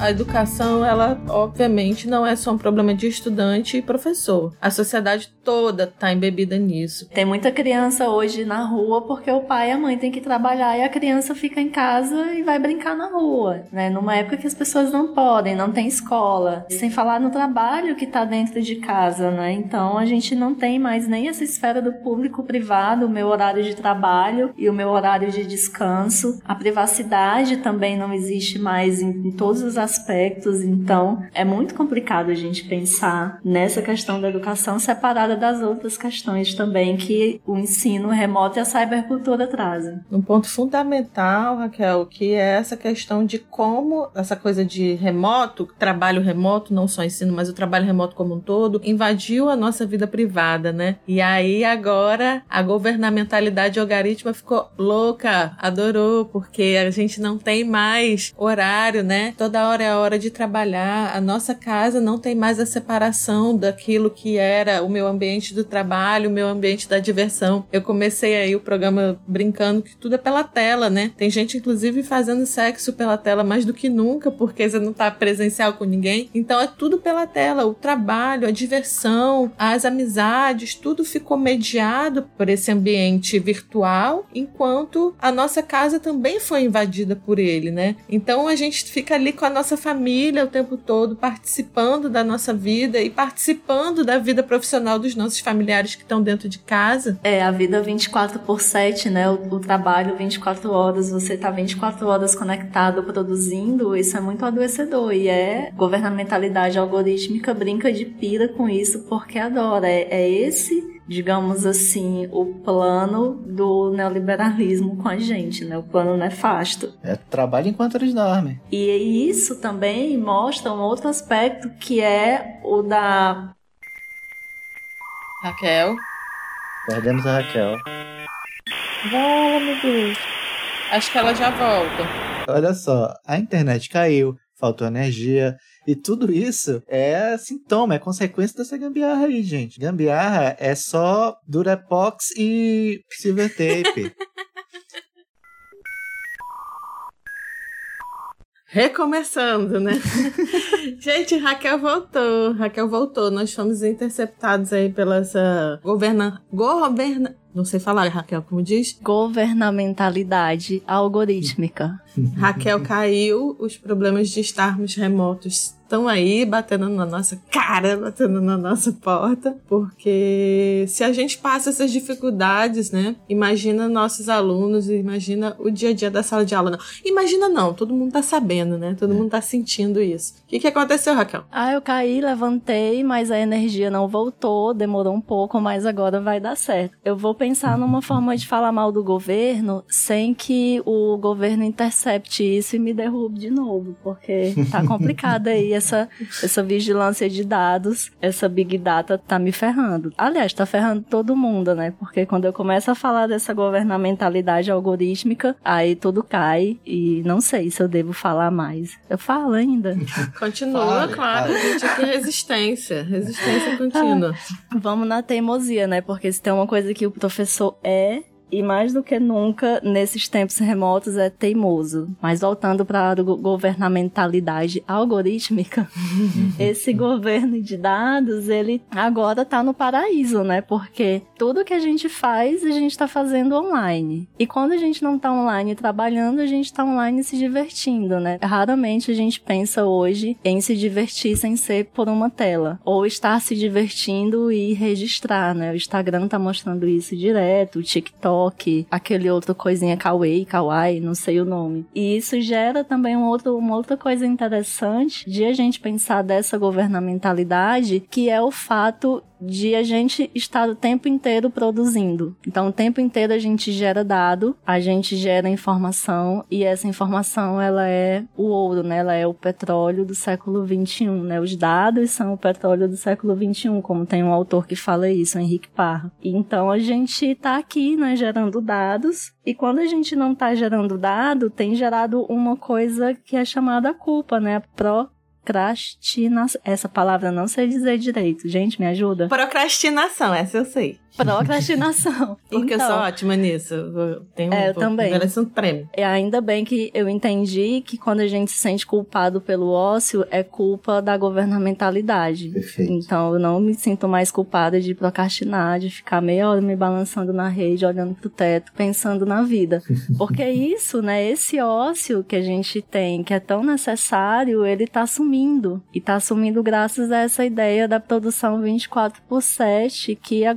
A educação, ela obviamente não é só um problema de estudante e professor. A sociedade toda está embebida nisso. Tem muita criança hoje na rua porque o pai e a mãe têm que trabalhar e a criança fica em casa e vai brincar na rua, né? Numa época que as pessoas não podem, não tem escola, sem falar no trabalho que está dentro de casa, né? Então a gente não tem mais nem essa esfera do público privado, o meu horário de trabalho e o meu horário de descanso. A privacidade também não existe mais em, em todos os aspectos, então é muito complicado a gente pensar nessa questão da educação separada das outras questões também que o ensino remoto e a cybercultura trazem. Um ponto fundamental, Raquel, que é essa questão de como essa coisa de remoto, trabalho remoto, não só ensino, mas o trabalho remoto como um todo, invadiu a nossa vida privada, né? E aí agora a governamentalidade algoritma ficou louca, adorou, porque a gente não tem mais horário, né? Toda hora é hora de trabalhar. A nossa casa não tem mais a separação daquilo que era o meu ambiente do trabalho, o meu ambiente da diversão. Eu comecei aí o programa brincando que tudo é pela tela, né? Tem gente, inclusive, fazendo sexo pela tela mais do que nunca, porque você não tá presencial com ninguém. Então é tudo pela tela. O trabalho, a diversão, as amizades, tudo ficou mediado por esse ambiente virtual, enquanto a nossa casa também foi invadida por ele, né? Então a gente fica ali com a nossa família o tempo todo, participando da nossa vida e participando da vida profissional dos nossos familiares que estão dentro de casa. É, a vida 24 por 7, né? O, o trabalho 24 horas, você tá 24 horas conectado, produzindo, isso é muito adoecedor. E é governamentalidade algorítmica brinca de pira com isso porque adora. É, é esse digamos assim, o plano do neoliberalismo com a gente, né? O plano nefasto. É trabalho enquanto eles dormem. E isso também mostra um outro aspecto que é o da Raquel. Perdemos a Raquel. Fala, meu Deus. Acho que ela já volta. Olha só, a internet caiu, faltou energia. E tudo isso é sintoma, é consequência dessa gambiarra aí, gente. Gambiarra é só Durepox e Silver Tape. Recomeçando, né? Gente, Raquel voltou. Raquel voltou. Nós fomos interceptados aí pela essa governa... Governa... Não sei falar, Raquel, como diz? governamentalidade algorítmica. Raquel caiu, os problemas de estarmos remotos estão aí batendo na nossa cara, batendo na nossa porta, porque se a gente passa essas dificuldades, né? Imagina nossos alunos, imagina o dia a dia da sala de aula. Não. Imagina não, todo mundo tá sabendo, né? Todo mundo tá sentindo isso. O que, que aconteceu, Raquel? Ah, eu caí, levantei, mas a energia não voltou, demorou um pouco, mas agora vai dar certo. Eu vou pensar numa forma de falar mal do governo sem que o governo intercepte isso e me derrube de novo, porque tá complicada aí essa, essa vigilância de dados, essa big data tá me ferrando. Aliás, tá ferrando todo mundo, né? Porque quando eu começo a falar dessa governamentalidade algorítmica, aí tudo cai e não sei se eu devo falar mais. Eu falo ainda. Continua, Fale, claro. fale. A gente aqui é resistência. Resistência contínua. Vamos na teimosia, né? Porque se tem uma coisa que o professor é, e mais do que nunca, nesses tempos remotos, é teimoso. Mas voltando para a go- governamentalidade algorítmica, esse governo de dados, ele agora tá no paraíso, né? Porque tudo que a gente faz, a gente tá fazendo online. E quando a gente não tá online trabalhando, a gente tá online se divertindo, né? Raramente a gente pensa hoje em se divertir sem ser por uma tela. Ou estar se divertindo e registrar, né? O Instagram tá mostrando isso direto, o TikTok, aquele outro coisinha Kawaii, Kawaii, não sei o nome. E isso gera também um outro, uma outra coisa interessante de a gente pensar dessa governamentalidade, que é o fato de a gente estar o tempo inteiro produzindo. Então, o tempo inteiro a gente gera dado, a gente gera informação e essa informação ela é o ouro, né? Ela é o petróleo do século 21, né? Os dados são o petróleo do século 21, como tem um autor que fala isso, Henrique Parra. Então, a gente tá aqui, né, gerando dados e quando a gente não tá gerando dado, tem gerado uma coisa que é chamada culpa, né? A procrastinação. Essa palavra não sei dizer direito. Gente, me ajuda. Procrastinação, essa eu sei. Procrastinação. Porque eu Então, sou ótima nisso. Eu tenho É, eu vou- também. mereço um prêmio. É ainda bem que eu entendi que quando a gente se sente culpado pelo ócio, é culpa da governamentalidade. Perfeito. Então eu não me sinto mais culpada de procrastinar, de ficar meia hora me balançando na rede, olhando pro teto, pensando na vida. Porque isso, né, esse ócio que a gente tem, que é tão necessário, ele tá sumindo. E tá sumindo graças a essa ideia da produção 24 por 7 que a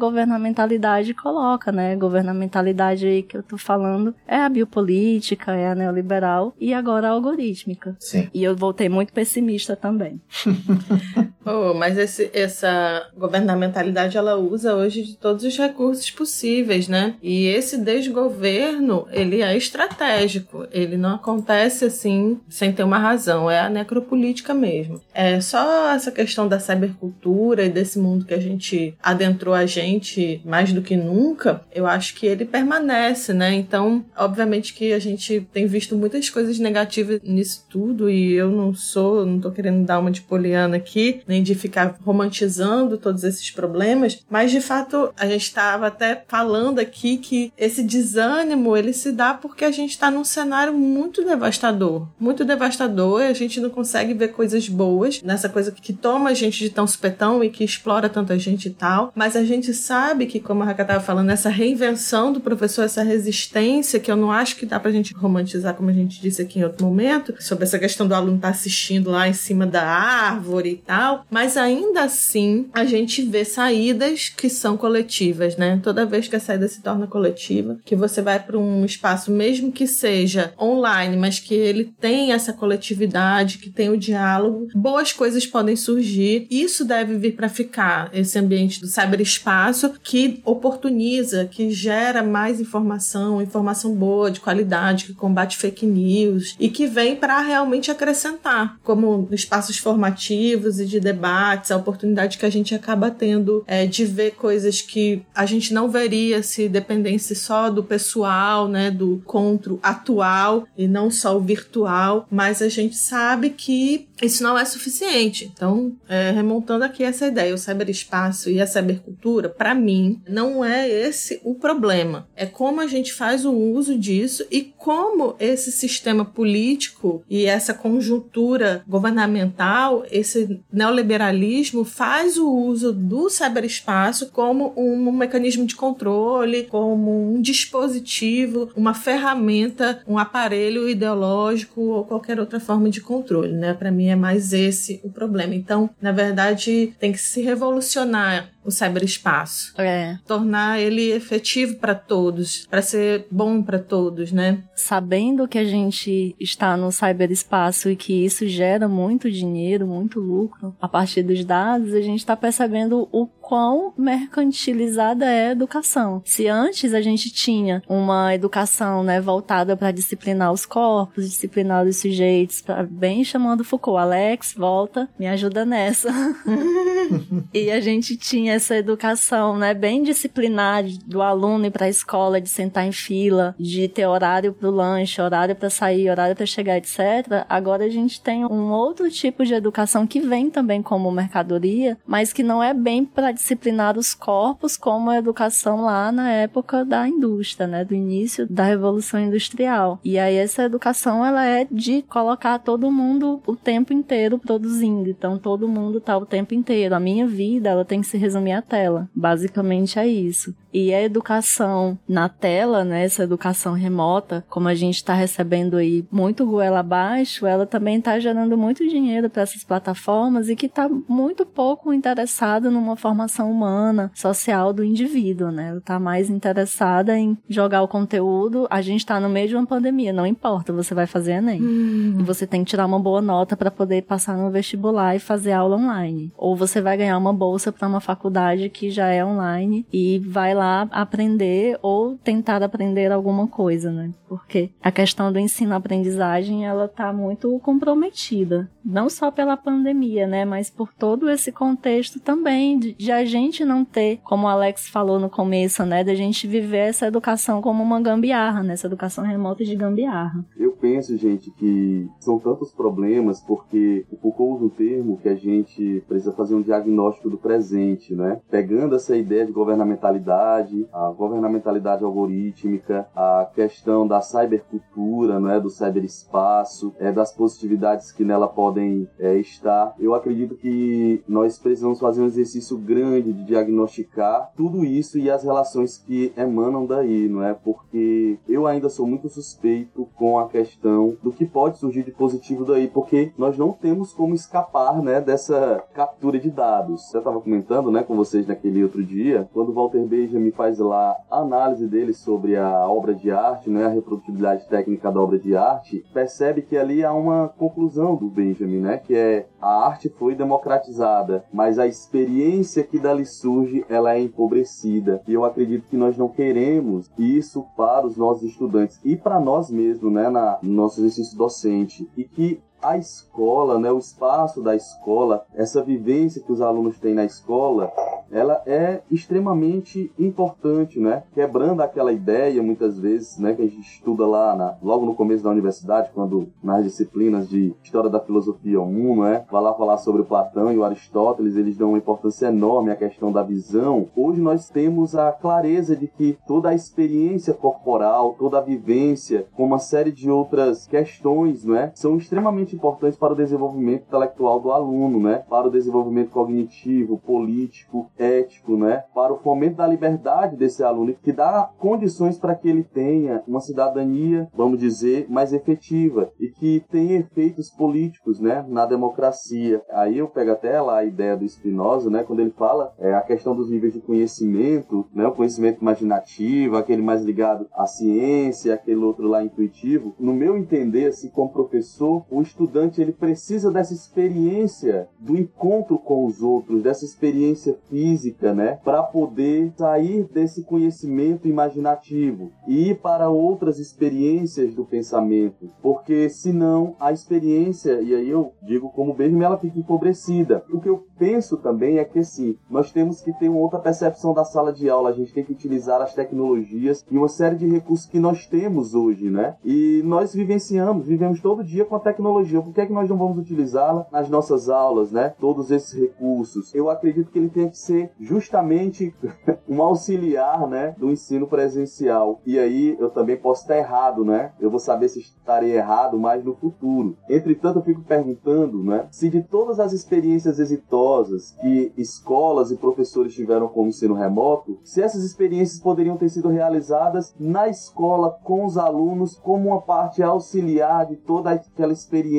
governamentalidade coloca, né? Governamentalidade aí que eu tô falando é a biopolítica, é a neoliberal e agora a algorítmica. Sim. E eu voltei muito pessimista também. Oh, mas esse- essa governamentalidade ela usa hoje de todos os recursos possíveis, né? E esse desgoverno ele é estratégico. Ele não acontece assim sem ter uma razão. É a necropolítica mesmo. É só essa questão da cybercultura e desse mundo que a gente adentrou a gente mais do que nunca. Eu acho que ele permanece, né? Então, obviamente que a gente tem visto muitas coisas negativas nisso tudo e eu não sou, não tô querendo dar uma de poliana aqui, nem de ficar romantizando todos esses problemas, mas de fato a gente estava até falando aqui que esse desânimo ele se dá porque a gente está num cenário muito devastador, muito devastador e a gente não consegue ver coisas boas nessa coisa que toma a gente de tão supetão e que explora tanta gente e tal, mas a gente sabe que, como a Raca estava falando, essa reinvenção do professor, essa resistência, que eu não acho que dá pra gente romantizar, como a gente disse aqui em outro momento, sobre essa questão do aluno estar assistindo lá em cima da árvore e tal, mas ainda assim a gente vê saídas que são coletivas, né? Toda vez que a saída se torna coletiva, que você vai para um espaço, mesmo que seja online, mas que ele tem essa coletividade, que tem o diálogo, boas coisas podem surgir. Isso deve vir para ficar, esse ambiente do cyberespaço que oportuniza, que gera mais informação, informação boa, de qualidade, que combate fake news e que vem para realmente acrescentar, como espaços formativos e de debates, a oportunidade que a gente acaba tendo é, de ver coisas que a gente não veria se dependesse só do pessoal, né, do encontro atual e não só o virtual, mas a gente sabe que isso não é suficiente. Então, é, remontando aqui essa ideia, o cyberespaço e a cybercultura, para mim, não é esse o problema. É como a gente faz o uso disso e como esse sistema político e essa conjuntura governamental, esse neoliberalismo faz o uso do cyberespaço como um mecanismo de controle, como um dispositivo, uma ferramenta, um aparelho ideológico ou qualquer outra forma de controle, né? Para mim é mais esse o problema. Então, na verdade, tem que se revolucionar o cyberespaço, É, tornar ele efetivo para todos, para ser bom para todos, né? sabendo que a gente está no cyberespaço e que isso gera muito dinheiro, muito lucro a partir dos dados, a gente está percebendo o quão mercantilizada é a educação. Se antes a gente tinha uma educação, né, voltada para disciplinar os corpos, disciplinar os sujeitos, pra, bem chamando Foucault, Alex, volta, me ajuda nessa. e a gente tinha essa educação, né, bem disciplinar do aluno ir para a escola, de sentar em fila, de ter horário para o lanche, horário para sair, horário para chegar, etc. Agora a gente tem um outro tipo de educação que vem também como mercadoria, mas que não é bem para disciplinar os corpos como a educação lá na época da indústria, né, do início da revolução industrial. E aí essa educação ela é de colocar todo mundo o tempo inteiro produzindo. Então todo mundo tá o tempo inteiro. A minha vida ela tem que se resumir à tela. Basicamente é isso. E a educação na tela, né, essa educação remota, como a gente está recebendo aí muito goela abaixo, ela também está gerando muito dinheiro para essas plataformas e que está muito pouco interessada numa formação humana, social do indivíduo, né? Ela está mais interessada em jogar o conteúdo. A gente está no meio de uma pandemia, não importa, você vai fazer Enem. Hum. E você tem que tirar uma boa nota para poder passar no vestibular e fazer aula online. Ou você vai ganhar uma bolsa para uma faculdade que já é online e vai lá lá aprender ou tentar aprender alguma coisa, né? Porque a questão do ensino-aprendizagem, ela tá muito comprometida. Não só pela pandemia, né? Mas por todo esse contexto também de, de a gente não ter, como o Alex falou no começo, né? Da gente viver essa educação como uma gambiarra, né? Essa educação remota de gambiarra. Eu penso, gente, que são tantos problemas porque o Foucault usa um termo que a gente precisa fazer um diagnóstico do presente, né? Pegando essa ideia de governamentalidade a governamentalidade algorítmica, a questão da cybercultura, não é, do cyberespaço, é, das positividades que nela podem é, estar. Eu acredito que nós precisamos fazer um exercício grande de diagnosticar tudo isso e as relações que emanam daí, não é? Porque eu ainda sou muito suspeito com a questão do que pode surgir de positivo daí, porque nós não temos como escapar, né, dessa captura de dados. Eu estava comentando, né, com vocês naquele outro dia, quando Walter Benjamin faz lá a análise dele sobre a obra de arte, né, a reprodutibilidade técnica da obra de arte, percebe que ali há uma conclusão do Benjamin, né, que é a arte foi democratizada, mas a experiência que dali surge, ela é empobrecida. E eu acredito que nós não queremos isso para os nossos estudantes e para nós mesmos, né, na, no nosso exercício docente. E que a escola, né, o espaço da escola, essa vivência que os alunos têm na escola, ela é extremamente importante, né? Quebrando aquela ideia, muitas vezes, né, que a gente estuda lá na, logo no começo da universidade, quando nas disciplinas de História da Filosofia 1, né, vai lá falar sobre Platão e o Aristóteles, eles dão uma importância enorme à questão da visão. Hoje nós temos a clareza de que toda a experiência corporal, toda a vivência, com uma série de outras questões, não é, são extremamente importantes para o desenvolvimento intelectual do aluno, né, para o desenvolvimento cognitivo, político, ético, né, para o fomento da liberdade desse aluno, que dá condições para que ele tenha uma cidadania, vamos dizer, mais efetiva e que tenha efeitos políticos, né, na democracia. Aí eu pego até lá a ideia do Spinoza, né, quando ele fala é, a questão dos níveis de conhecimento, né, o conhecimento imaginativo, aquele mais ligado à ciência, aquele outro lá intuitivo. No meu entender, assim, como professor, o estudante ele precisa dessa experiência do encontro com os outros, dessa experiência física né, para poder sair desse conhecimento imaginativo e ir para outras experiências do pensamento, porque senão a experiência, e aí eu digo como bem, ela fica empobrecida. O que eu penso também é que sim, nós temos que ter uma outra percepção da sala de aula, a gente tem que utilizar as tecnologias e uma série de recursos que nós temos hoje, né? E nós vivenciamos, vivemos todo dia com a tecnologia. Por que é que nós não vamos utilizá-la nas nossas aulas, né? Todos esses recursos. Eu acredito que ele tem que ser justamente um auxiliar, né, do ensino presencial. E aí eu também posso estar errado, né? Eu vou saber se estarei errado mais no futuro. Entretanto, eu fico perguntando, né, se de todas as experiências exitosas que escolas e professores tiveram com o ensino remoto, se essas experiências poderiam ter sido realizadas na escola com os alunos como uma parte auxiliar de toda aquela experiência,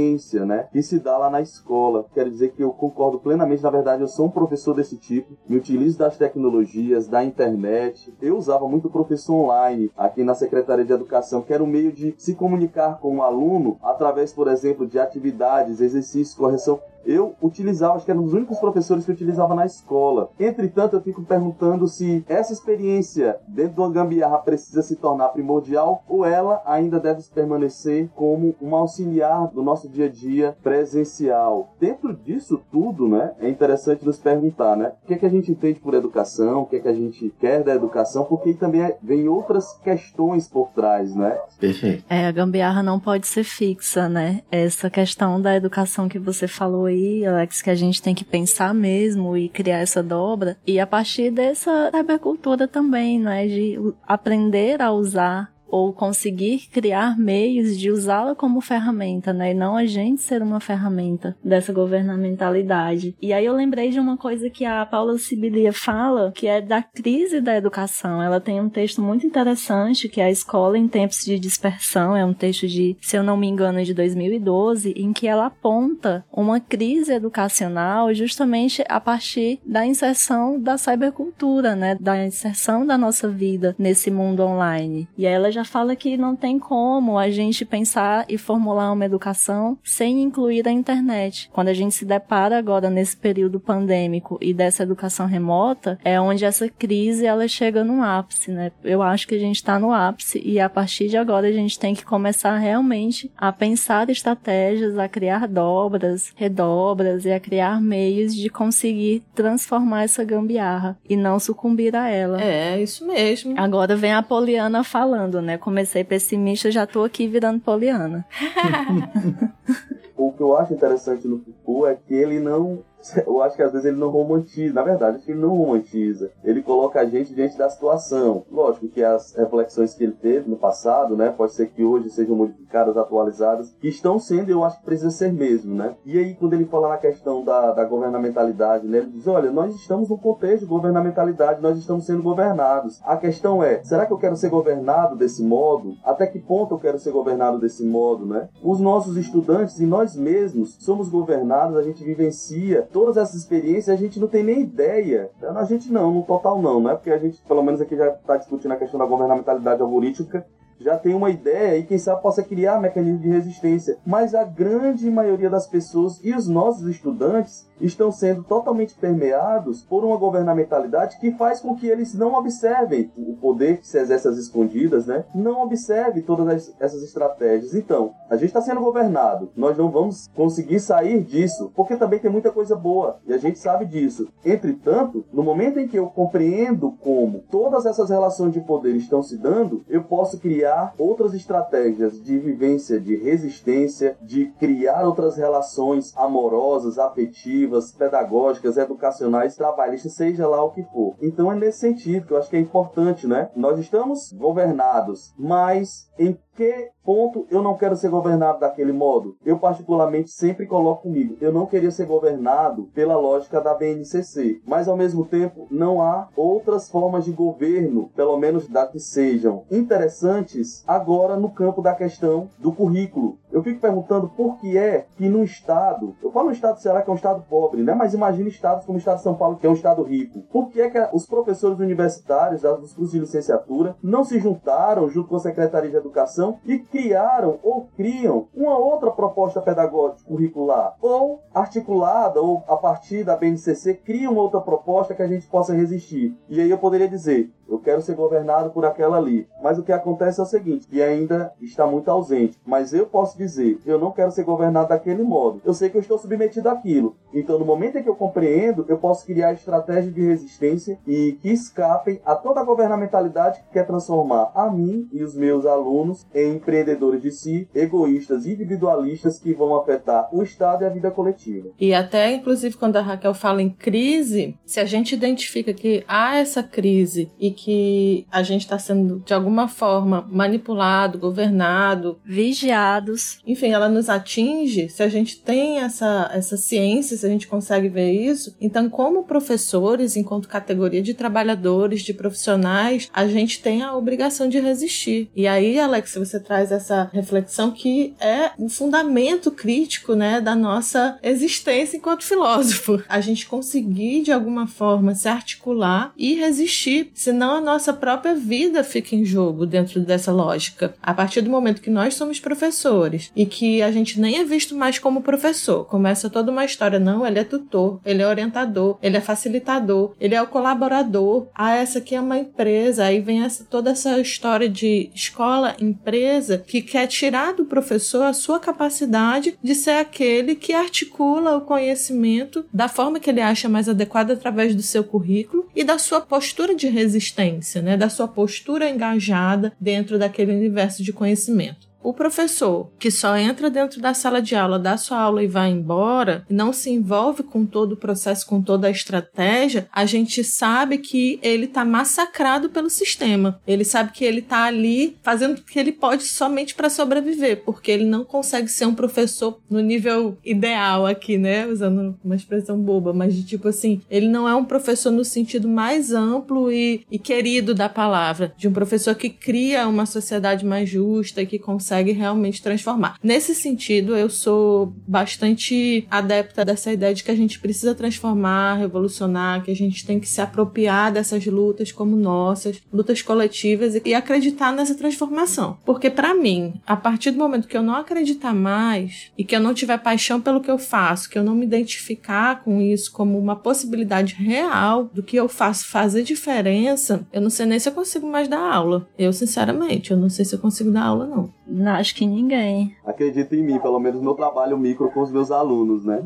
né, que se dá lá na escola. Quero dizer que eu concordo plenamente, na verdade, eu sou um professor desse tipo me utilizo das tecnologias, da internet. Eu usava muito professor online aqui na Secretaria de Educação, que era um meio de se comunicar com o um aluno através, por exemplo, de atividades, exercícios, correção eu utilizava, acho que era um dos únicos professores que eu utilizava na escola. Entretanto, eu fico perguntando se essa experiência dentro do gambiarra precisa se tornar primordial ou ela ainda deve permanecer como um auxiliar do nosso dia a dia presencial. Dentro disso tudo, né, é interessante nos perguntar, né, o que, é que a gente entende por educação, o que, é que a gente quer da educação, porque também é, vem outras questões por trás, né? Perfeito. É, a gambiarra não pode ser fixa, né? Essa questão da educação que você falou aí, Alex, que a gente tem que pensar mesmo e criar essa dobra. E a partir dessa cybercultura também, né? De aprender a usar ou conseguir criar meios de usá-la como ferramenta, né? E não a gente ser uma ferramenta dessa governamentalidade. E aí eu lembrei de uma coisa que a Paula Sibilia fala, que é da crise da educação. Ela tem um texto muito interessante, que é a Escola em Tempos de Dispersão, é um texto de, se eu não me engano, de 2012, em que ela aponta uma crise educacional justamente a partir da inserção da cybercultura, né? Da inserção da nossa vida nesse mundo online. E ela já fala que não tem como a gente pensar e formular uma educação sem incluir a internet. Quando a gente se depara agora nesse período pandêmico e dessa educação remota, é onde essa crise ela chega no ápice, né? Eu acho que a gente está no ápice e a partir de agora a gente tem que começar realmente a pensar estratégias, a criar dobras, redobras e a criar meios de conseguir transformar essa gambiarra e não sucumbir a ela. É, isso mesmo. Agora vem a Poliana falando, né? Comecei pessimista, já tô aqui virando poliana. o que eu acho interessante no Foucault é que ele não eu acho que às vezes ele não romantiza. Na verdade, acho que ele não romantiza. Ele coloca a gente diante da situação. Lógico que as reflexões que ele teve no passado, né, pode ser que hoje sejam modificadas, atualizadas, que estão sendo, eu acho que precisa ser mesmo, né? E aí, quando ele fala na questão da, da governamentalidade, né, ele diz: olha, nós estamos num contexto de governamentalidade, nós estamos sendo governados. A questão é: será que eu quero ser governado desse modo? Até que ponto eu quero ser governado desse modo, né? Os nossos estudantes e nós mesmos somos governados, a gente vivencia todas essas experiências a gente não tem nem ideia. A gente não, no total não, não é porque a gente, pelo menos aqui já está discutindo a questão da governamentalidade algorítmica, já tem uma ideia e quem sabe possa criar mecanismos de resistência. Mas a grande maioria das pessoas e os nossos estudantes estão sendo totalmente permeados por uma governamentalidade que faz com que eles não observem o poder que se exerce às escondidas, né? Não observe todas essas estratégias. Então, a gente está sendo governado. Nós não vamos conseguir sair disso, porque também tem muita coisa boa e a gente sabe disso. Entretanto, no momento em que eu compreendo como todas essas relações de poder estão se dando, eu posso criar outras estratégias de vivência, de resistência, de criar outras relações amorosas, afetivas pedagógicas, educacionais, trabalhistas, seja lá o que for. Então é nesse sentido que eu acho que é importante, né? Nós estamos governados, mas em que ponto eu não quero ser governado daquele modo? Eu, particularmente, sempre coloco comigo. Eu não queria ser governado pela lógica da BNCC, mas ao mesmo tempo não há outras formas de governo, pelo menos da que sejam interessantes, agora no campo da questão do currículo. Eu fico perguntando por que é que no Estado, eu falo no Estado será que é um Estado pobre, né? Mas imagine estados como o Estado de São Paulo, que é um Estado rico. Por que é que os professores universitários dos cursos de licenciatura não se juntaram junto com a Secretaria de Educação e criaram ou criam uma outra proposta pedagógica curricular, ou articulada, ou a partir da BNCC, criam outra proposta que a gente possa resistir. E aí eu poderia dizer, eu quero ser governado por aquela ali. Mas o que acontece é o seguinte, que ainda está muito ausente. Mas eu posso dizer, eu não quero ser governado daquele modo. Eu sei que eu estou submetido àquilo. Então, no momento em que eu compreendo, eu posso criar estratégias de resistência e que escapem a toda a governamentalidade que quer transformar a mim e os meus alunos em empreendedores de si, egoístas, individualistas que vão afetar o Estado e a vida coletiva. E até, inclusive, quando a Raquel fala em crise, se a gente identifica que há essa crise e que a gente está sendo de alguma forma manipulado, governado, vigiados. Enfim, ela nos atinge. Se a gente tem essa, essa ciência, a gente consegue ver isso. Então, como professores, enquanto categoria de trabalhadores, de profissionais, a gente tem a obrigação de resistir. E aí, Alex, você traz essa reflexão que é um fundamento crítico, né, da nossa existência enquanto filósofo. A gente conseguir de alguma forma se articular e resistir, senão a nossa própria vida fica em jogo dentro dessa lógica. A partir do momento que nós somos professores e que a gente nem é visto mais como professor, começa toda uma história, não, ele é tutor, ele é orientador, ele é facilitador, ele é o colaborador. Ah, essa aqui é uma empresa, aí vem essa, toda essa história de escola, empresa, que quer tirar do professor a sua capacidade de ser aquele que articula o conhecimento da forma que ele acha mais adequada através do seu currículo e da sua postura de resistência, né? da sua postura engajada dentro daquele universo de conhecimento. O professor que só entra dentro da sala de aula, dá sua aula e vai embora, não se envolve com todo o processo, com toda a estratégia, a gente sabe que ele está massacrado pelo sistema. Ele sabe que ele está ali fazendo o que ele pode somente para sobreviver, porque ele não consegue ser um professor no nível ideal aqui, né? Usando uma expressão boba, mas de tipo assim, ele não é um professor no sentido mais amplo e, e querido da palavra, de um professor que cria uma sociedade mais justa e que consegue consegue realmente transformar. Nesse sentido, eu sou bastante adepta dessa ideia de que a gente precisa transformar, revolucionar, que a gente tem que se apropriar dessas lutas como nossas, lutas coletivas e acreditar nessa transformação. Porque para mim, a partir do momento que eu não acreditar mais e que eu não tiver paixão pelo que eu faço, que eu não me identificar com isso como uma possibilidade real do que eu faço fazer diferença, eu não sei nem se eu consigo mais dar aula. Eu, sinceramente, eu não sei se eu consigo dar aula, não. Não, acho que ninguém. Acredita em mim, pelo menos no trabalho micro com os meus alunos, né?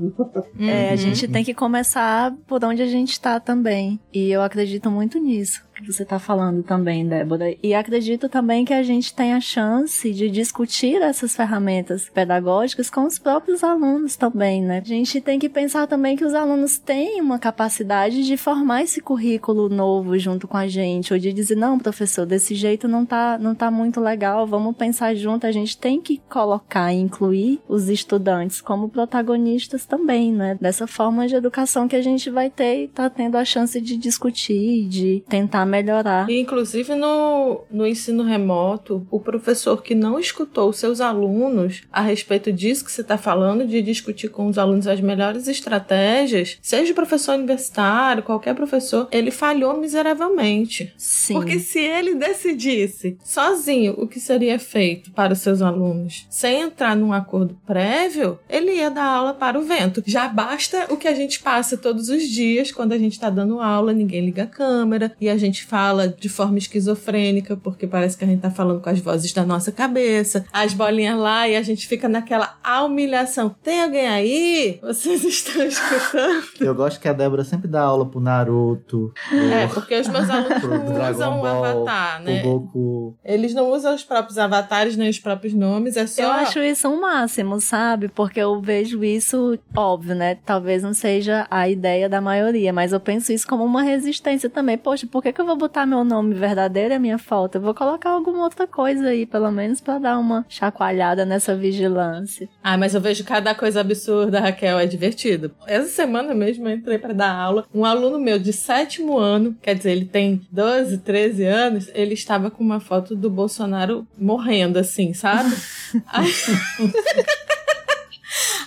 É, a gente tem que começar por onde a gente está também. E eu acredito muito nisso que você está falando também, Débora. E acredito também que a gente tem a chance de discutir essas ferramentas pedagógicas com os próprios alunos também, né? A gente tem que pensar também que os alunos têm uma capacidade de formar esse currículo novo junto com a gente, ou de dizer, não, professor, desse jeito não tá, não tá muito legal, vamos pensar junto. A gente tem que colocar e incluir os estudantes como protagonistas também, né? Dessa forma de educação que a gente vai ter e tá tendo a chance de discutir, de tentar melhorar. E, inclusive no, no ensino remoto, o professor que não escutou seus alunos a respeito disso que você está falando, de discutir com os alunos as melhores estratégias, seja o professor universitário, qualquer professor, ele falhou miseravelmente. Sim. Porque se ele decidisse sozinho o que seria feito para os seus alunos, sem entrar num acordo prévio, ele ia dar aula para o vento. Já basta o que a gente passa todos os dias quando a gente está dando aula, ninguém liga a câmera e a gente gente fala de forma esquizofrênica, porque parece que a gente tá falando com as vozes da nossa cabeça, as bolinhas lá e a gente fica naquela humilhação. Tem alguém aí? Vocês estão escutando? Eu gosto que a Débora sempre dá aula pro Naruto. É, porque os meus alunos não usam o avatar, né? Goku. Eles não usam os próprios avatares nem os próprios nomes, é só. Eu acho isso um máximo, sabe? Porque eu vejo isso, óbvio, né? Talvez não seja a ideia da maioria, mas eu penso isso como uma resistência também. Poxa, por que, que eu vou botar meu nome verdadeiro e a minha foto? Eu vou colocar alguma outra coisa aí, pelo menos para dar uma chacoalhada nessa vigilância. Ah, mas eu vejo cada coisa absurda, Raquel, é divertido. Essa semana mesmo eu entrei para dar aula. Um aluno meu de sétimo ano, quer dizer, ele tem 12, 13 anos, ele estava com uma foto do Bolsonaro morrendo, assim, sabe? Aí...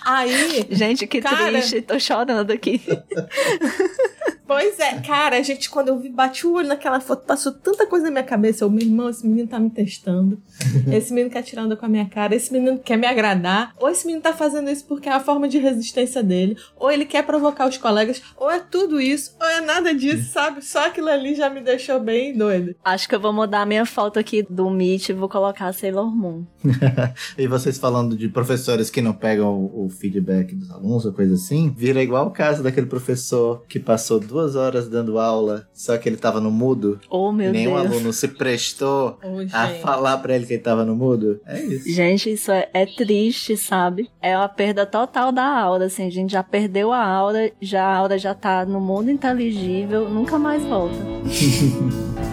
Aí. Gente, que cara... triste, tô chorando aqui. Pois é, cara, a gente, quando eu vi, bati o olho naquela foto, passou tanta coisa na minha cabeça. O meu irmão, esse menino tá me testando. Esse menino quer tirando com a minha cara. Esse menino quer me agradar. Ou esse menino tá fazendo isso porque é a forma de resistência dele. Ou ele quer provocar os colegas. Ou é tudo isso. Ou é nada disso, sabe? Só aquilo ali já me deixou bem doido. Acho que eu vou mudar a minha foto aqui do Meet e vou colocar Sailor Moon. e vocês falando de professores que não pegam o feedback dos alunos ou coisa assim, vira igual o caso daquele professor que passou duas duas horas dando aula, só que ele tava no mudo. Oh, meu nenhum Deus. aluno se prestou oh, a falar pra ele que ele tava no mudo. É isso. Gente, isso é, é triste, sabe? É uma perda total da aula, assim. A gente já perdeu a aula, já a aula já tá no mundo inteligível, nunca mais volta.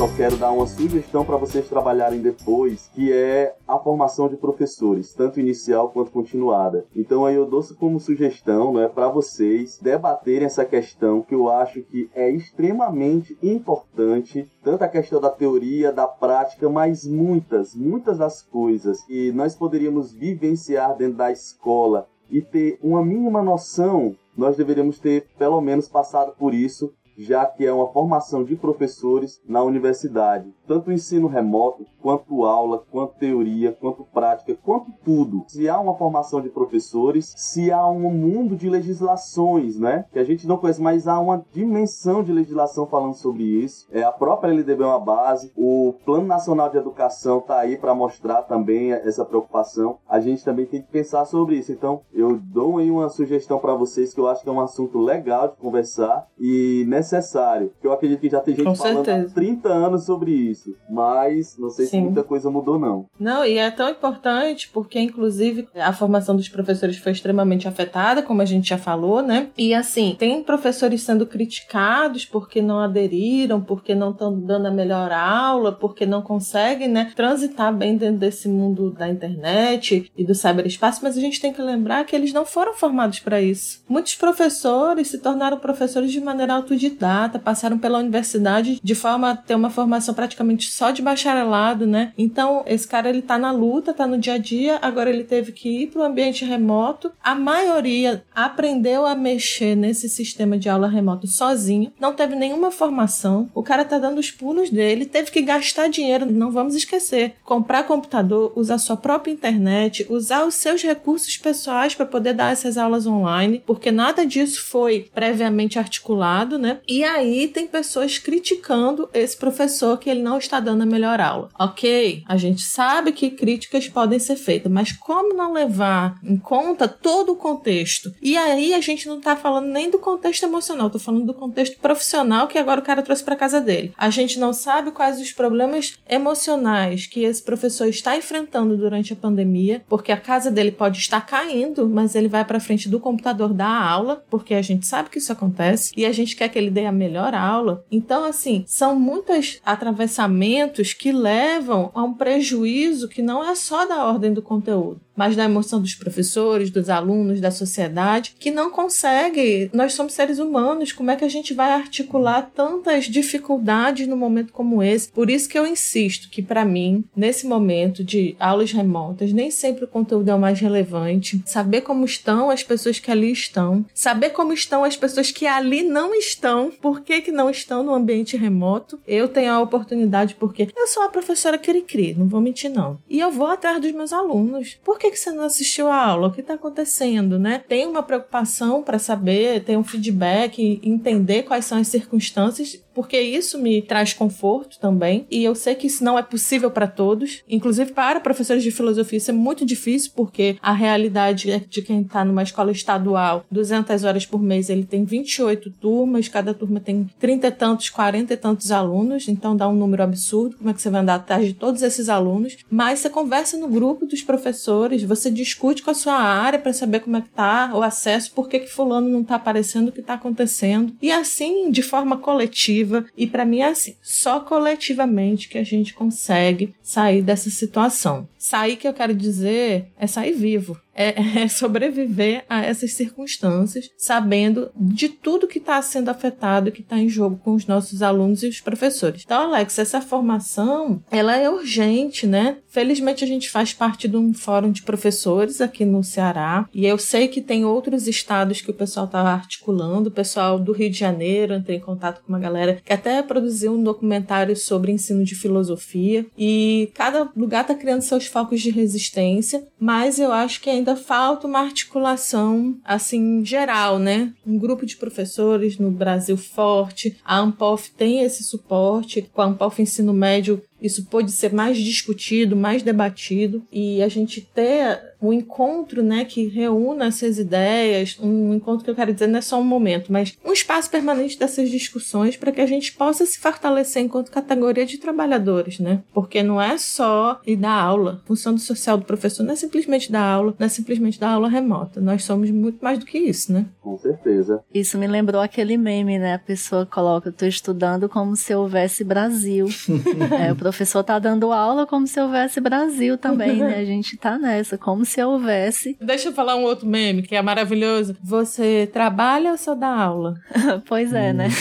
só quero dar uma sugestão para vocês trabalharem depois, que é a formação de professores, tanto inicial quanto continuada. Então aí eu dou como sugestão, né, para vocês debaterem essa questão que eu acho que é extremamente importante, tanto a questão da teoria, da prática, mas muitas, muitas das coisas que nós poderíamos vivenciar dentro da escola e ter uma mínima noção, nós deveríamos ter pelo menos passado por isso já que é uma formação de professores na universidade. Tanto ensino remoto, quanto aula, quanto teoria, quanto prática, quanto tudo. Se há uma formação de professores, se há um mundo de legislações, né? Que a gente não conhece, mas há uma dimensão de legislação falando sobre isso. É, a própria LDB é uma base, o Plano Nacional de Educação está aí para mostrar também essa preocupação. A gente também tem que pensar sobre isso. Então, eu dou aí uma sugestão para vocês que eu acho que é um assunto legal de conversar e nessa necessário. Eu acredito que já tem gente Com falando certeza. há 30 anos sobre isso. Mas não sei se Sim. muita coisa mudou, não. Não, e é tão importante porque, inclusive, a formação dos professores foi extremamente afetada, como a gente já falou, né? E assim, tem professores sendo criticados porque não aderiram, porque não estão dando a melhor aula, porque não conseguem, né, transitar bem dentro desse mundo da internet e do cyberespaço, mas a gente tem que lembrar que eles não foram formados para isso. Muitos professores se tornaram professores de maneira autodidata, passaram pela universidade de forma a ter uma formação praticamente só de bacharelado, né? Então, esse cara ele tá na luta, tá no dia a dia, agora ele teve que ir para o ambiente remoto. A maioria aprendeu a mexer nesse sistema de aula remoto sozinho, não teve nenhuma formação. O cara tá dando os pulos dele, teve que gastar dinheiro, não vamos esquecer. Comprar computador, usar sua própria internet, usar os seus recursos pessoais para poder dar essas aulas online, porque nada disso foi previamente articulado, né? E aí tem pessoas criticando esse professor que ele não está dando a melhor aula. Ok, a gente sabe que críticas podem ser feitas, mas como não levar em conta todo o contexto? E aí a gente não tá falando nem do contexto emocional, tô falando do contexto profissional que agora o cara trouxe para casa dele. A gente não sabe quais os problemas emocionais que esse professor está enfrentando durante a pandemia, porque a casa dele pode estar caindo, mas ele vai para frente do computador dar a aula, porque a gente sabe que isso acontece e a gente quer que ele dê a melhor aula. Então, assim, são muitos atravessamentos que levam a um prejuízo que não é só da ordem do conteúdo, mas da emoção dos professores, dos alunos, da sociedade, que não consegue. Nós somos seres humanos, como é que a gente vai articular tantas dificuldades num momento como esse? Por isso que eu insisto que, para mim, nesse momento de aulas remotas, nem sempre o conteúdo é o mais relevante. Saber como estão as pessoas que ali estão, saber como estão as pessoas que ali não estão, por que, que não estão no ambiente remoto. Eu tenho a oportunidade porque eu sou uma professora cri-cri, não vou mentir não. E eu vou atrás dos meus alunos. Por que, você não assistiu a aula? O que está acontecendo, né? Tem uma preocupação para saber, ter um feedback, entender quais são as circunstâncias porque isso me traz conforto também. E eu sei que isso não é possível para todos, inclusive para professores de filosofia isso é muito difícil, porque a realidade é de quem está numa escola estadual, 200 horas por mês, ele tem 28 turmas, cada turma tem 30 e tantos, 40 e tantos alunos, então dá um número absurdo. Como é que você vai andar atrás de todos esses alunos? Mas você conversa no grupo dos professores, você discute com a sua área para saber como é que tá o acesso, por que, que fulano não tá aparecendo, o que tá acontecendo. E assim, de forma coletiva, e para mim é assim, só coletivamente que a gente consegue sair dessa situação. Sair que eu quero dizer é sair vivo. É, é sobreviver a essas circunstâncias, sabendo de tudo que está sendo afetado, que está em jogo com os nossos alunos e os professores. Então, Alex, essa formação, ela é urgente, né? Felizmente a gente faz parte de um fórum de professores aqui no Ceará, e eu sei que tem outros estados que o pessoal está articulando, o pessoal do Rio de Janeiro, entrei em contato com uma galera que até produziu um documentário sobre ensino de filosofia, e cada lugar está criando seus focos de resistência, mas eu acho que ainda falta uma articulação assim geral, né? Um grupo de professores no Brasil forte. A Ampof tem esse suporte. Com a Ampof Ensino Médio isso pôde ser mais discutido, mais debatido e a gente ter um encontro, né, que reúna essas ideias, um encontro que eu quero dizer não é só um momento, mas um espaço permanente dessas discussões para que a gente possa se fortalecer enquanto categoria de trabalhadores, né? Porque não é só ir dar aula. A função do social do professor não é simplesmente dar aula, não é simplesmente dar aula remota. Nós somos muito mais do que isso, né? Com certeza. Isso me lembrou aquele meme, né? A pessoa coloca, tô estudando como se houvesse Brasil. é, o professor tá dando aula como se houvesse Brasil também, né? A gente tá nessa, como se houvesse. Deixa eu falar um outro meme que é maravilhoso. Você trabalha ou só dá aula? pois é, né?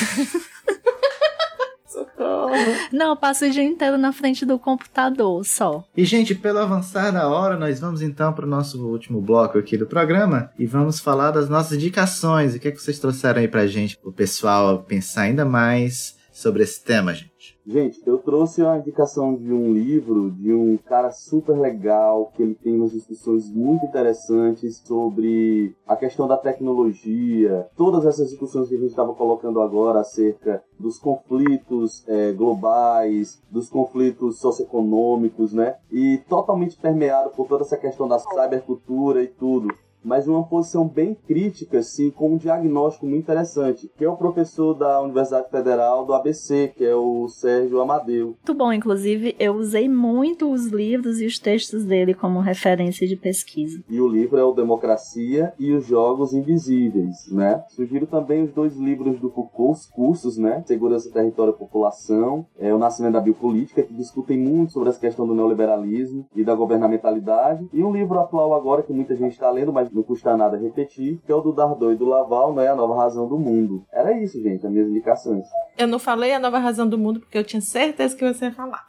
Socorro. Não, eu passo o dia inteiro na frente do computador só. E, gente, pelo avançar da hora, nós vamos então para o nosso último bloco aqui do programa e vamos falar das nossas indicações. O que, é que vocês trouxeram aí pra gente, pro pessoal pensar ainda mais sobre esse tema, gente? Gente, eu trouxe uma indicação de um livro de um cara super legal, que ele tem umas discussões muito interessantes sobre a questão da tecnologia, todas essas discussões que a gente estava colocando agora acerca dos conflitos eh, globais, dos conflitos socioeconômicos, né? E totalmente permeado por toda essa questão da cybercultura e tudo mas uma posição bem crítica, assim, com um diagnóstico muito interessante, que é o professor da Universidade Federal do ABC, que é o Sérgio Amadeu. Muito bom, inclusive eu usei muito os livros e os textos dele como referência de pesquisa. E o livro é o Democracia e os Jogos Invisíveis, né? Sugiro também os dois livros do Foucault, os cursos, né? Segurança, Território e População, é, O Nascimento da Biopolítica, que discutem muito sobre essa questão do neoliberalismo e da governamentalidade. E um livro atual agora que muita gente está lendo, mas não custa nada repetir, que é o do Dardot e do Laval, né? A Nova Razão do Mundo. Era isso, gente, as minhas indicações. Eu não falei a nova razão do mundo porque eu tinha certeza que você ia falar.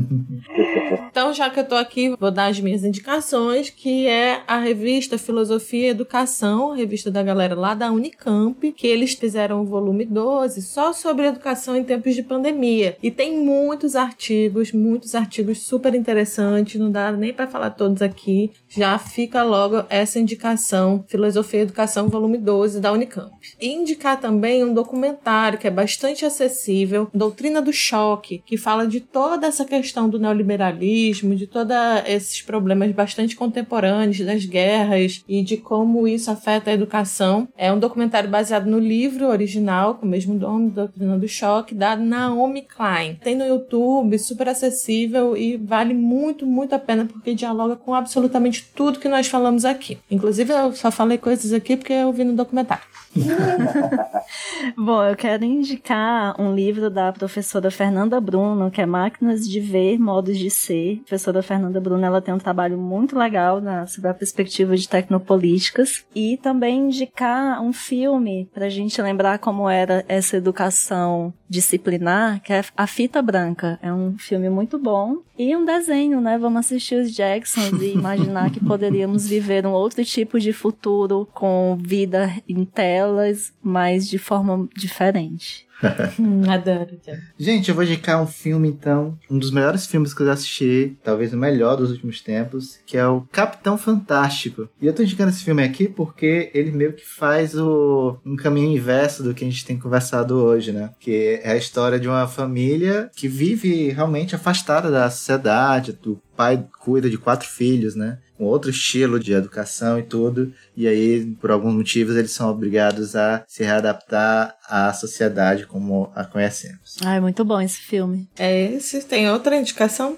então, já que eu tô aqui, vou dar as minhas indicações, que é a revista Filosofia e Educação, revista da galera lá da Unicamp, que eles fizeram o volume 12 só sobre educação em tempos de pandemia. E tem muitos artigos, muitos artigos super interessantes, não dá nem para falar todos aqui. Já fica logo essa indicação, Filosofia e Educação, volume 12 da Unicamp. E indicar também um documentário que é bastante acessível, Doutrina do Choque, que fala de toda essa questão do neoliberalismo, de todos esses problemas bastante contemporâneos das guerras e de como isso afeta a educação. É um documentário baseado no livro original, com o mesmo nome, Doutrina do Choque, da Naomi Klein. Tem no YouTube, super acessível e vale muito, muito a pena porque dialoga com absolutamente tudo que nós falamos aqui. Inclusive, eu só falei coisas aqui porque eu vi no documentário. Bom, eu quero indicar um livro da professora Fernanda Bruno, que é Máquinas de Ver, Modos de Ser. A professora Fernanda Bruno ela tem um trabalho muito legal na, sobre a perspectiva de tecnopolíticas. E também indicar um filme para a gente lembrar como era essa educação disciplinar, que é A Fita Branca. É um filme muito bom. E um desenho, né? Vamos assistir os Jacksons e imaginar que poderíamos viver um outro tipo de futuro com vida em telas, mas de forma diferente. hum, adoro. Gente, eu vou indicar um filme, então, um dos melhores filmes que eu já assisti, talvez o melhor dos últimos tempos, que é o Capitão Fantástico. E eu tô indicando esse filme aqui porque ele meio que faz o, um caminho inverso do que a gente tem conversado hoje, né? Que é a história de uma família que vive realmente afastada da sociedade, do pai cuida de quatro filhos, né? Com outro estilo de educação e tudo. E aí, por alguns motivos, eles são obrigados a se readaptar à sociedade como a conhecemos. Ai, muito bom esse filme. É esse? Tem outra indicação?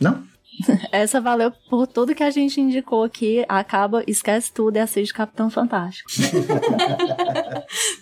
Não? Essa valeu por tudo que a gente indicou aqui. Acaba, esquece tudo e assiste Capitão Fantástico.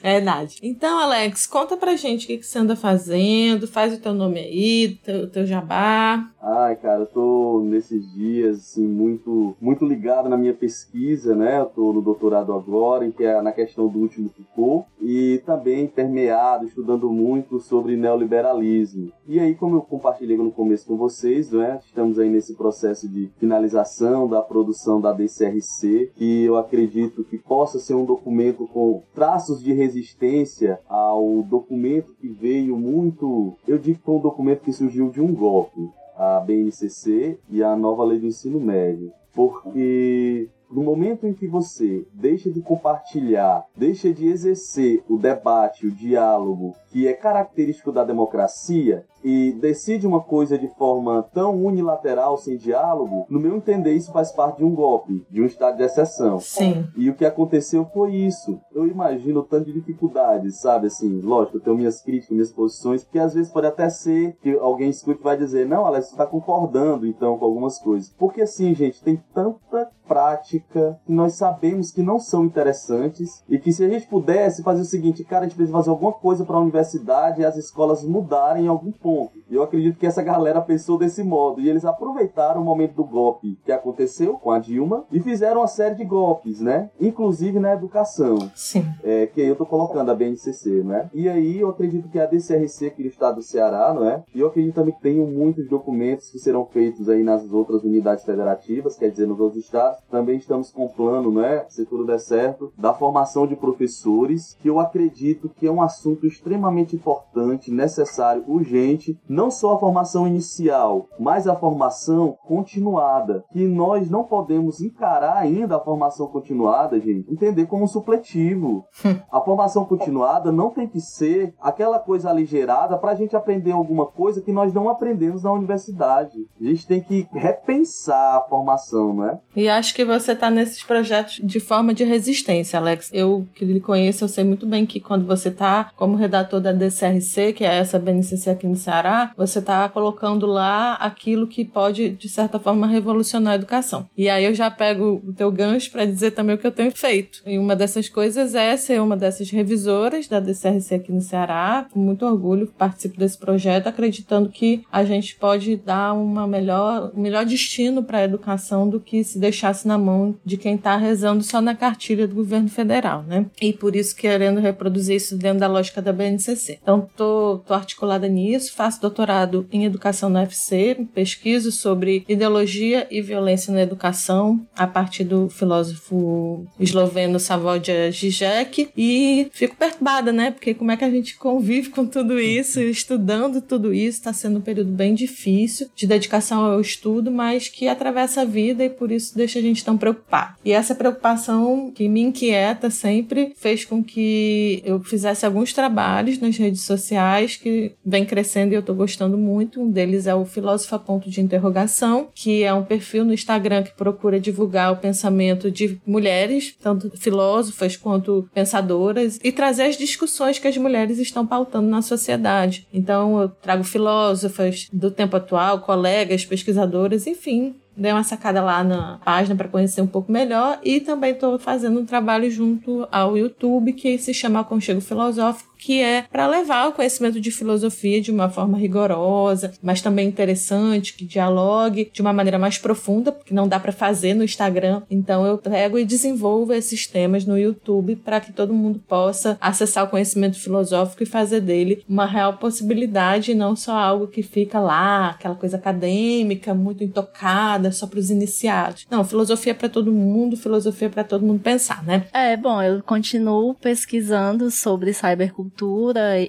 É verdade. Então, Alex, conta pra gente o que, que você anda fazendo. Faz o teu nome aí, teu, teu jabá. Ai, cara, eu tô nesses dias, assim, muito, muito ligado na minha pesquisa, né? Eu tô no doutorado agora, que é na questão do último Foucault, e também permeado, estudando muito sobre neoliberalismo. E aí, como eu compartilhei no começo com vocês, né? Estamos aí nesse processo de finalização da produção da DCRC, que eu acredito que possa ser um documento com traços de resistência ao documento que veio muito. Eu digo que foi um documento que surgiu de um golpe a BNCC e a nova lei do ensino médio. Porque no momento em que você deixa de compartilhar, deixa de exercer o debate, o diálogo, que é característico da democracia, e decide uma coisa de forma tão unilateral, sem diálogo, no meu entender, isso faz parte de um golpe, de um estado de exceção. Sim. E o que aconteceu foi isso. Eu imagino tanto de dificuldades, sabe? Assim, lógico, eu tenho minhas críticas, minhas posições, que às vezes pode até ser que alguém escute e vai dizer, não, Alex, você está concordando então com algumas coisas. Porque assim, gente, tem tanta prática que nós sabemos que não são interessantes e que se a gente pudesse fazer o seguinte, cara, a gente precisa fazer alguma coisa para a universidade e as escolas mudarem em algum ponto. E eu acredito que essa galera pensou desse modo e eles aproveitaram o momento do golpe que aconteceu com a Dilma e fizeram uma série de golpes, né? Inclusive na educação. Sim. É, que aí eu tô colocando a BNCC, né? E aí eu acredito que a DCRC aqui do estado do Ceará, não é? E eu acredito também que tenham muitos documentos que serão feitos aí nas outras unidades federativas, quer dizer, nos outros estados. Também estamos com plano, né? Se tudo der certo, da formação de professores, que eu acredito que é um assunto extremamente importante, necessário, urgente, não só a formação inicial, mas a formação continuada. Que nós não podemos encarar ainda a formação continuada, gente, entender como um supletivo. a formação continuada não tem que ser aquela coisa aligerada para a gente aprender alguma coisa que nós não aprendemos na universidade. A gente tem que repensar a formação, não é? E acho que você está nesses projetos de forma de resistência, Alex. Eu que lhe conheço, eu sei muito bem que quando você está como redator da DCRC, que é essa BNCC aqui no Ceará, você está colocando lá aquilo que pode, de certa forma, revolucionar a educação. E aí eu já pego o teu gancho para dizer também o que eu tenho feito. E uma dessas coisas é ser uma dessas revisoras da DCRC aqui no Ceará. Com muito orgulho participo desse projeto, acreditando que a gente pode dar uma melhor, um melhor destino para a educação do que se deixasse na mão de quem está rezando só na cartilha do governo federal, né? E por isso querendo reproduzir isso dentro da lógica da BNCC. Então, tô, tô articulada nisso, faço doutorado em educação na UFC, pesquiso sobre ideologia e violência na educação a partir do filósofo esloveno Savodia Žižek e fico perturbada, né? Porque como é que a gente convive com tudo isso, estudando tudo isso, está sendo um período bem difícil de dedicação ao estudo, mas que atravessa a vida e por isso deixa a gente tão preocupado. E essa preocupação que me inquieta sempre fez com que eu fizesse alguns trabalhos nas redes sociais que vem crescendo e eu tô gostando muito. Um deles é o Filósofa Ponto de Interrogação, que é um perfil no Instagram que procura divulgar o pensamento de mulheres, tanto filósofas quanto pensadoras, e trazer as discussões que as mulheres estão pautando na sociedade. Então eu trago filósofas do tempo atual, colegas, pesquisadoras, enfim, dei uma sacada lá na página para conhecer um pouco melhor e também estou fazendo um trabalho junto ao YouTube que se chama Aconchego Filosófico, que é para levar o conhecimento de filosofia de uma forma rigorosa, mas também interessante, que dialogue de uma maneira mais profunda, porque não dá para fazer no Instagram. Então eu pego e desenvolvo esses temas no YouTube para que todo mundo possa acessar o conhecimento filosófico e fazer dele uma real possibilidade, e não só algo que fica lá, aquela coisa acadêmica, muito intocada, só para os iniciados. Não, filosofia é para todo mundo, filosofia é para todo mundo pensar, né? É, bom, eu continuo pesquisando sobre cybercultura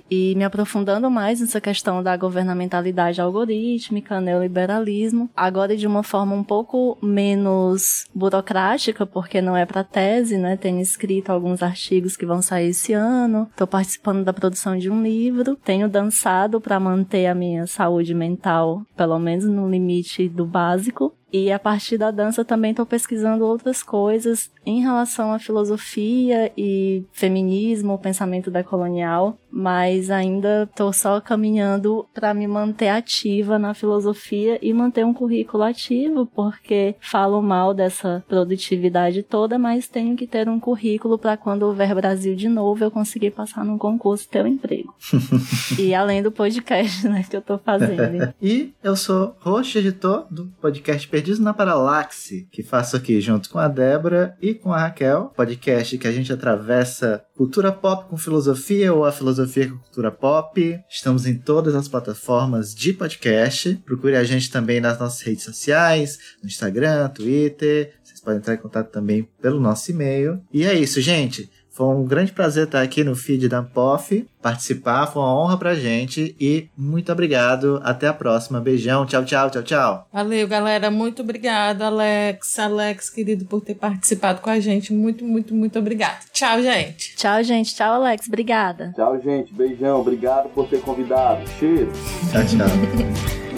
e me aprofundando mais nessa questão da governamentalidade algorítmica, neoliberalismo, agora de uma forma um pouco menos burocrática, porque não é para tese, né? Tenho escrito alguns artigos que vão sair esse ano, estou participando da produção de um livro, tenho dançado para manter a minha saúde mental, pelo menos no limite do básico, e a partir da dança também estou pesquisando outras coisas em relação à filosofia e feminismo, pensamento decolonial, mas ainda estou só caminhando para me manter ativa na filosofia e manter um currículo ativo, porque falo mal dessa produtividade toda, mas tenho que ter um currículo para quando houver Brasil de novo eu conseguir passar num concurso e ter um emprego. e além do podcast, né, que eu estou fazendo. e eu sou host editor do podcast Perdidos na Paralaxe, que faço aqui junto com a Débora e com a Raquel, podcast que a gente atravessa cultura pop com filosofia ou a filosofia com cultura pop. Estamos em todas as plataformas de podcast. Procure a gente também nas nossas redes sociais, no Instagram, Twitter. Vocês podem entrar em contato também pelo nosso e-mail. E é isso, gente. Foi um grande prazer estar aqui no feed da Ampof, participar, foi uma honra pra gente e muito obrigado. Até a próxima. Beijão, tchau, tchau, tchau, tchau. Valeu, galera. Muito obrigado, Alex. Alex, querido, por ter participado com a gente. Muito, muito, muito obrigado. Tchau, gente. Tchau, gente. Tchau, Alex. Obrigada. Tchau, gente. Beijão. Obrigado por ter convidado. Cheiro. Tchau, tchau.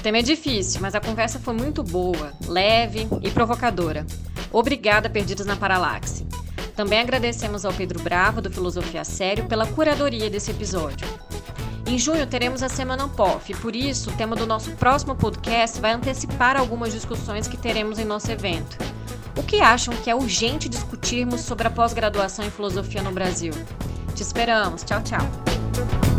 O tema é difícil, mas a conversa foi muito boa, leve e provocadora. Obrigada, Perdidos na Paralaxe. Também agradecemos ao Pedro Bravo, do Filosofia Sério, pela curadoria desse episódio. Em junho teremos a Semana Ampof, e por isso o tema do nosso próximo podcast vai antecipar algumas discussões que teremos em nosso evento. O que acham que é urgente discutirmos sobre a pós-graduação em filosofia no Brasil? Te esperamos. Tchau, tchau.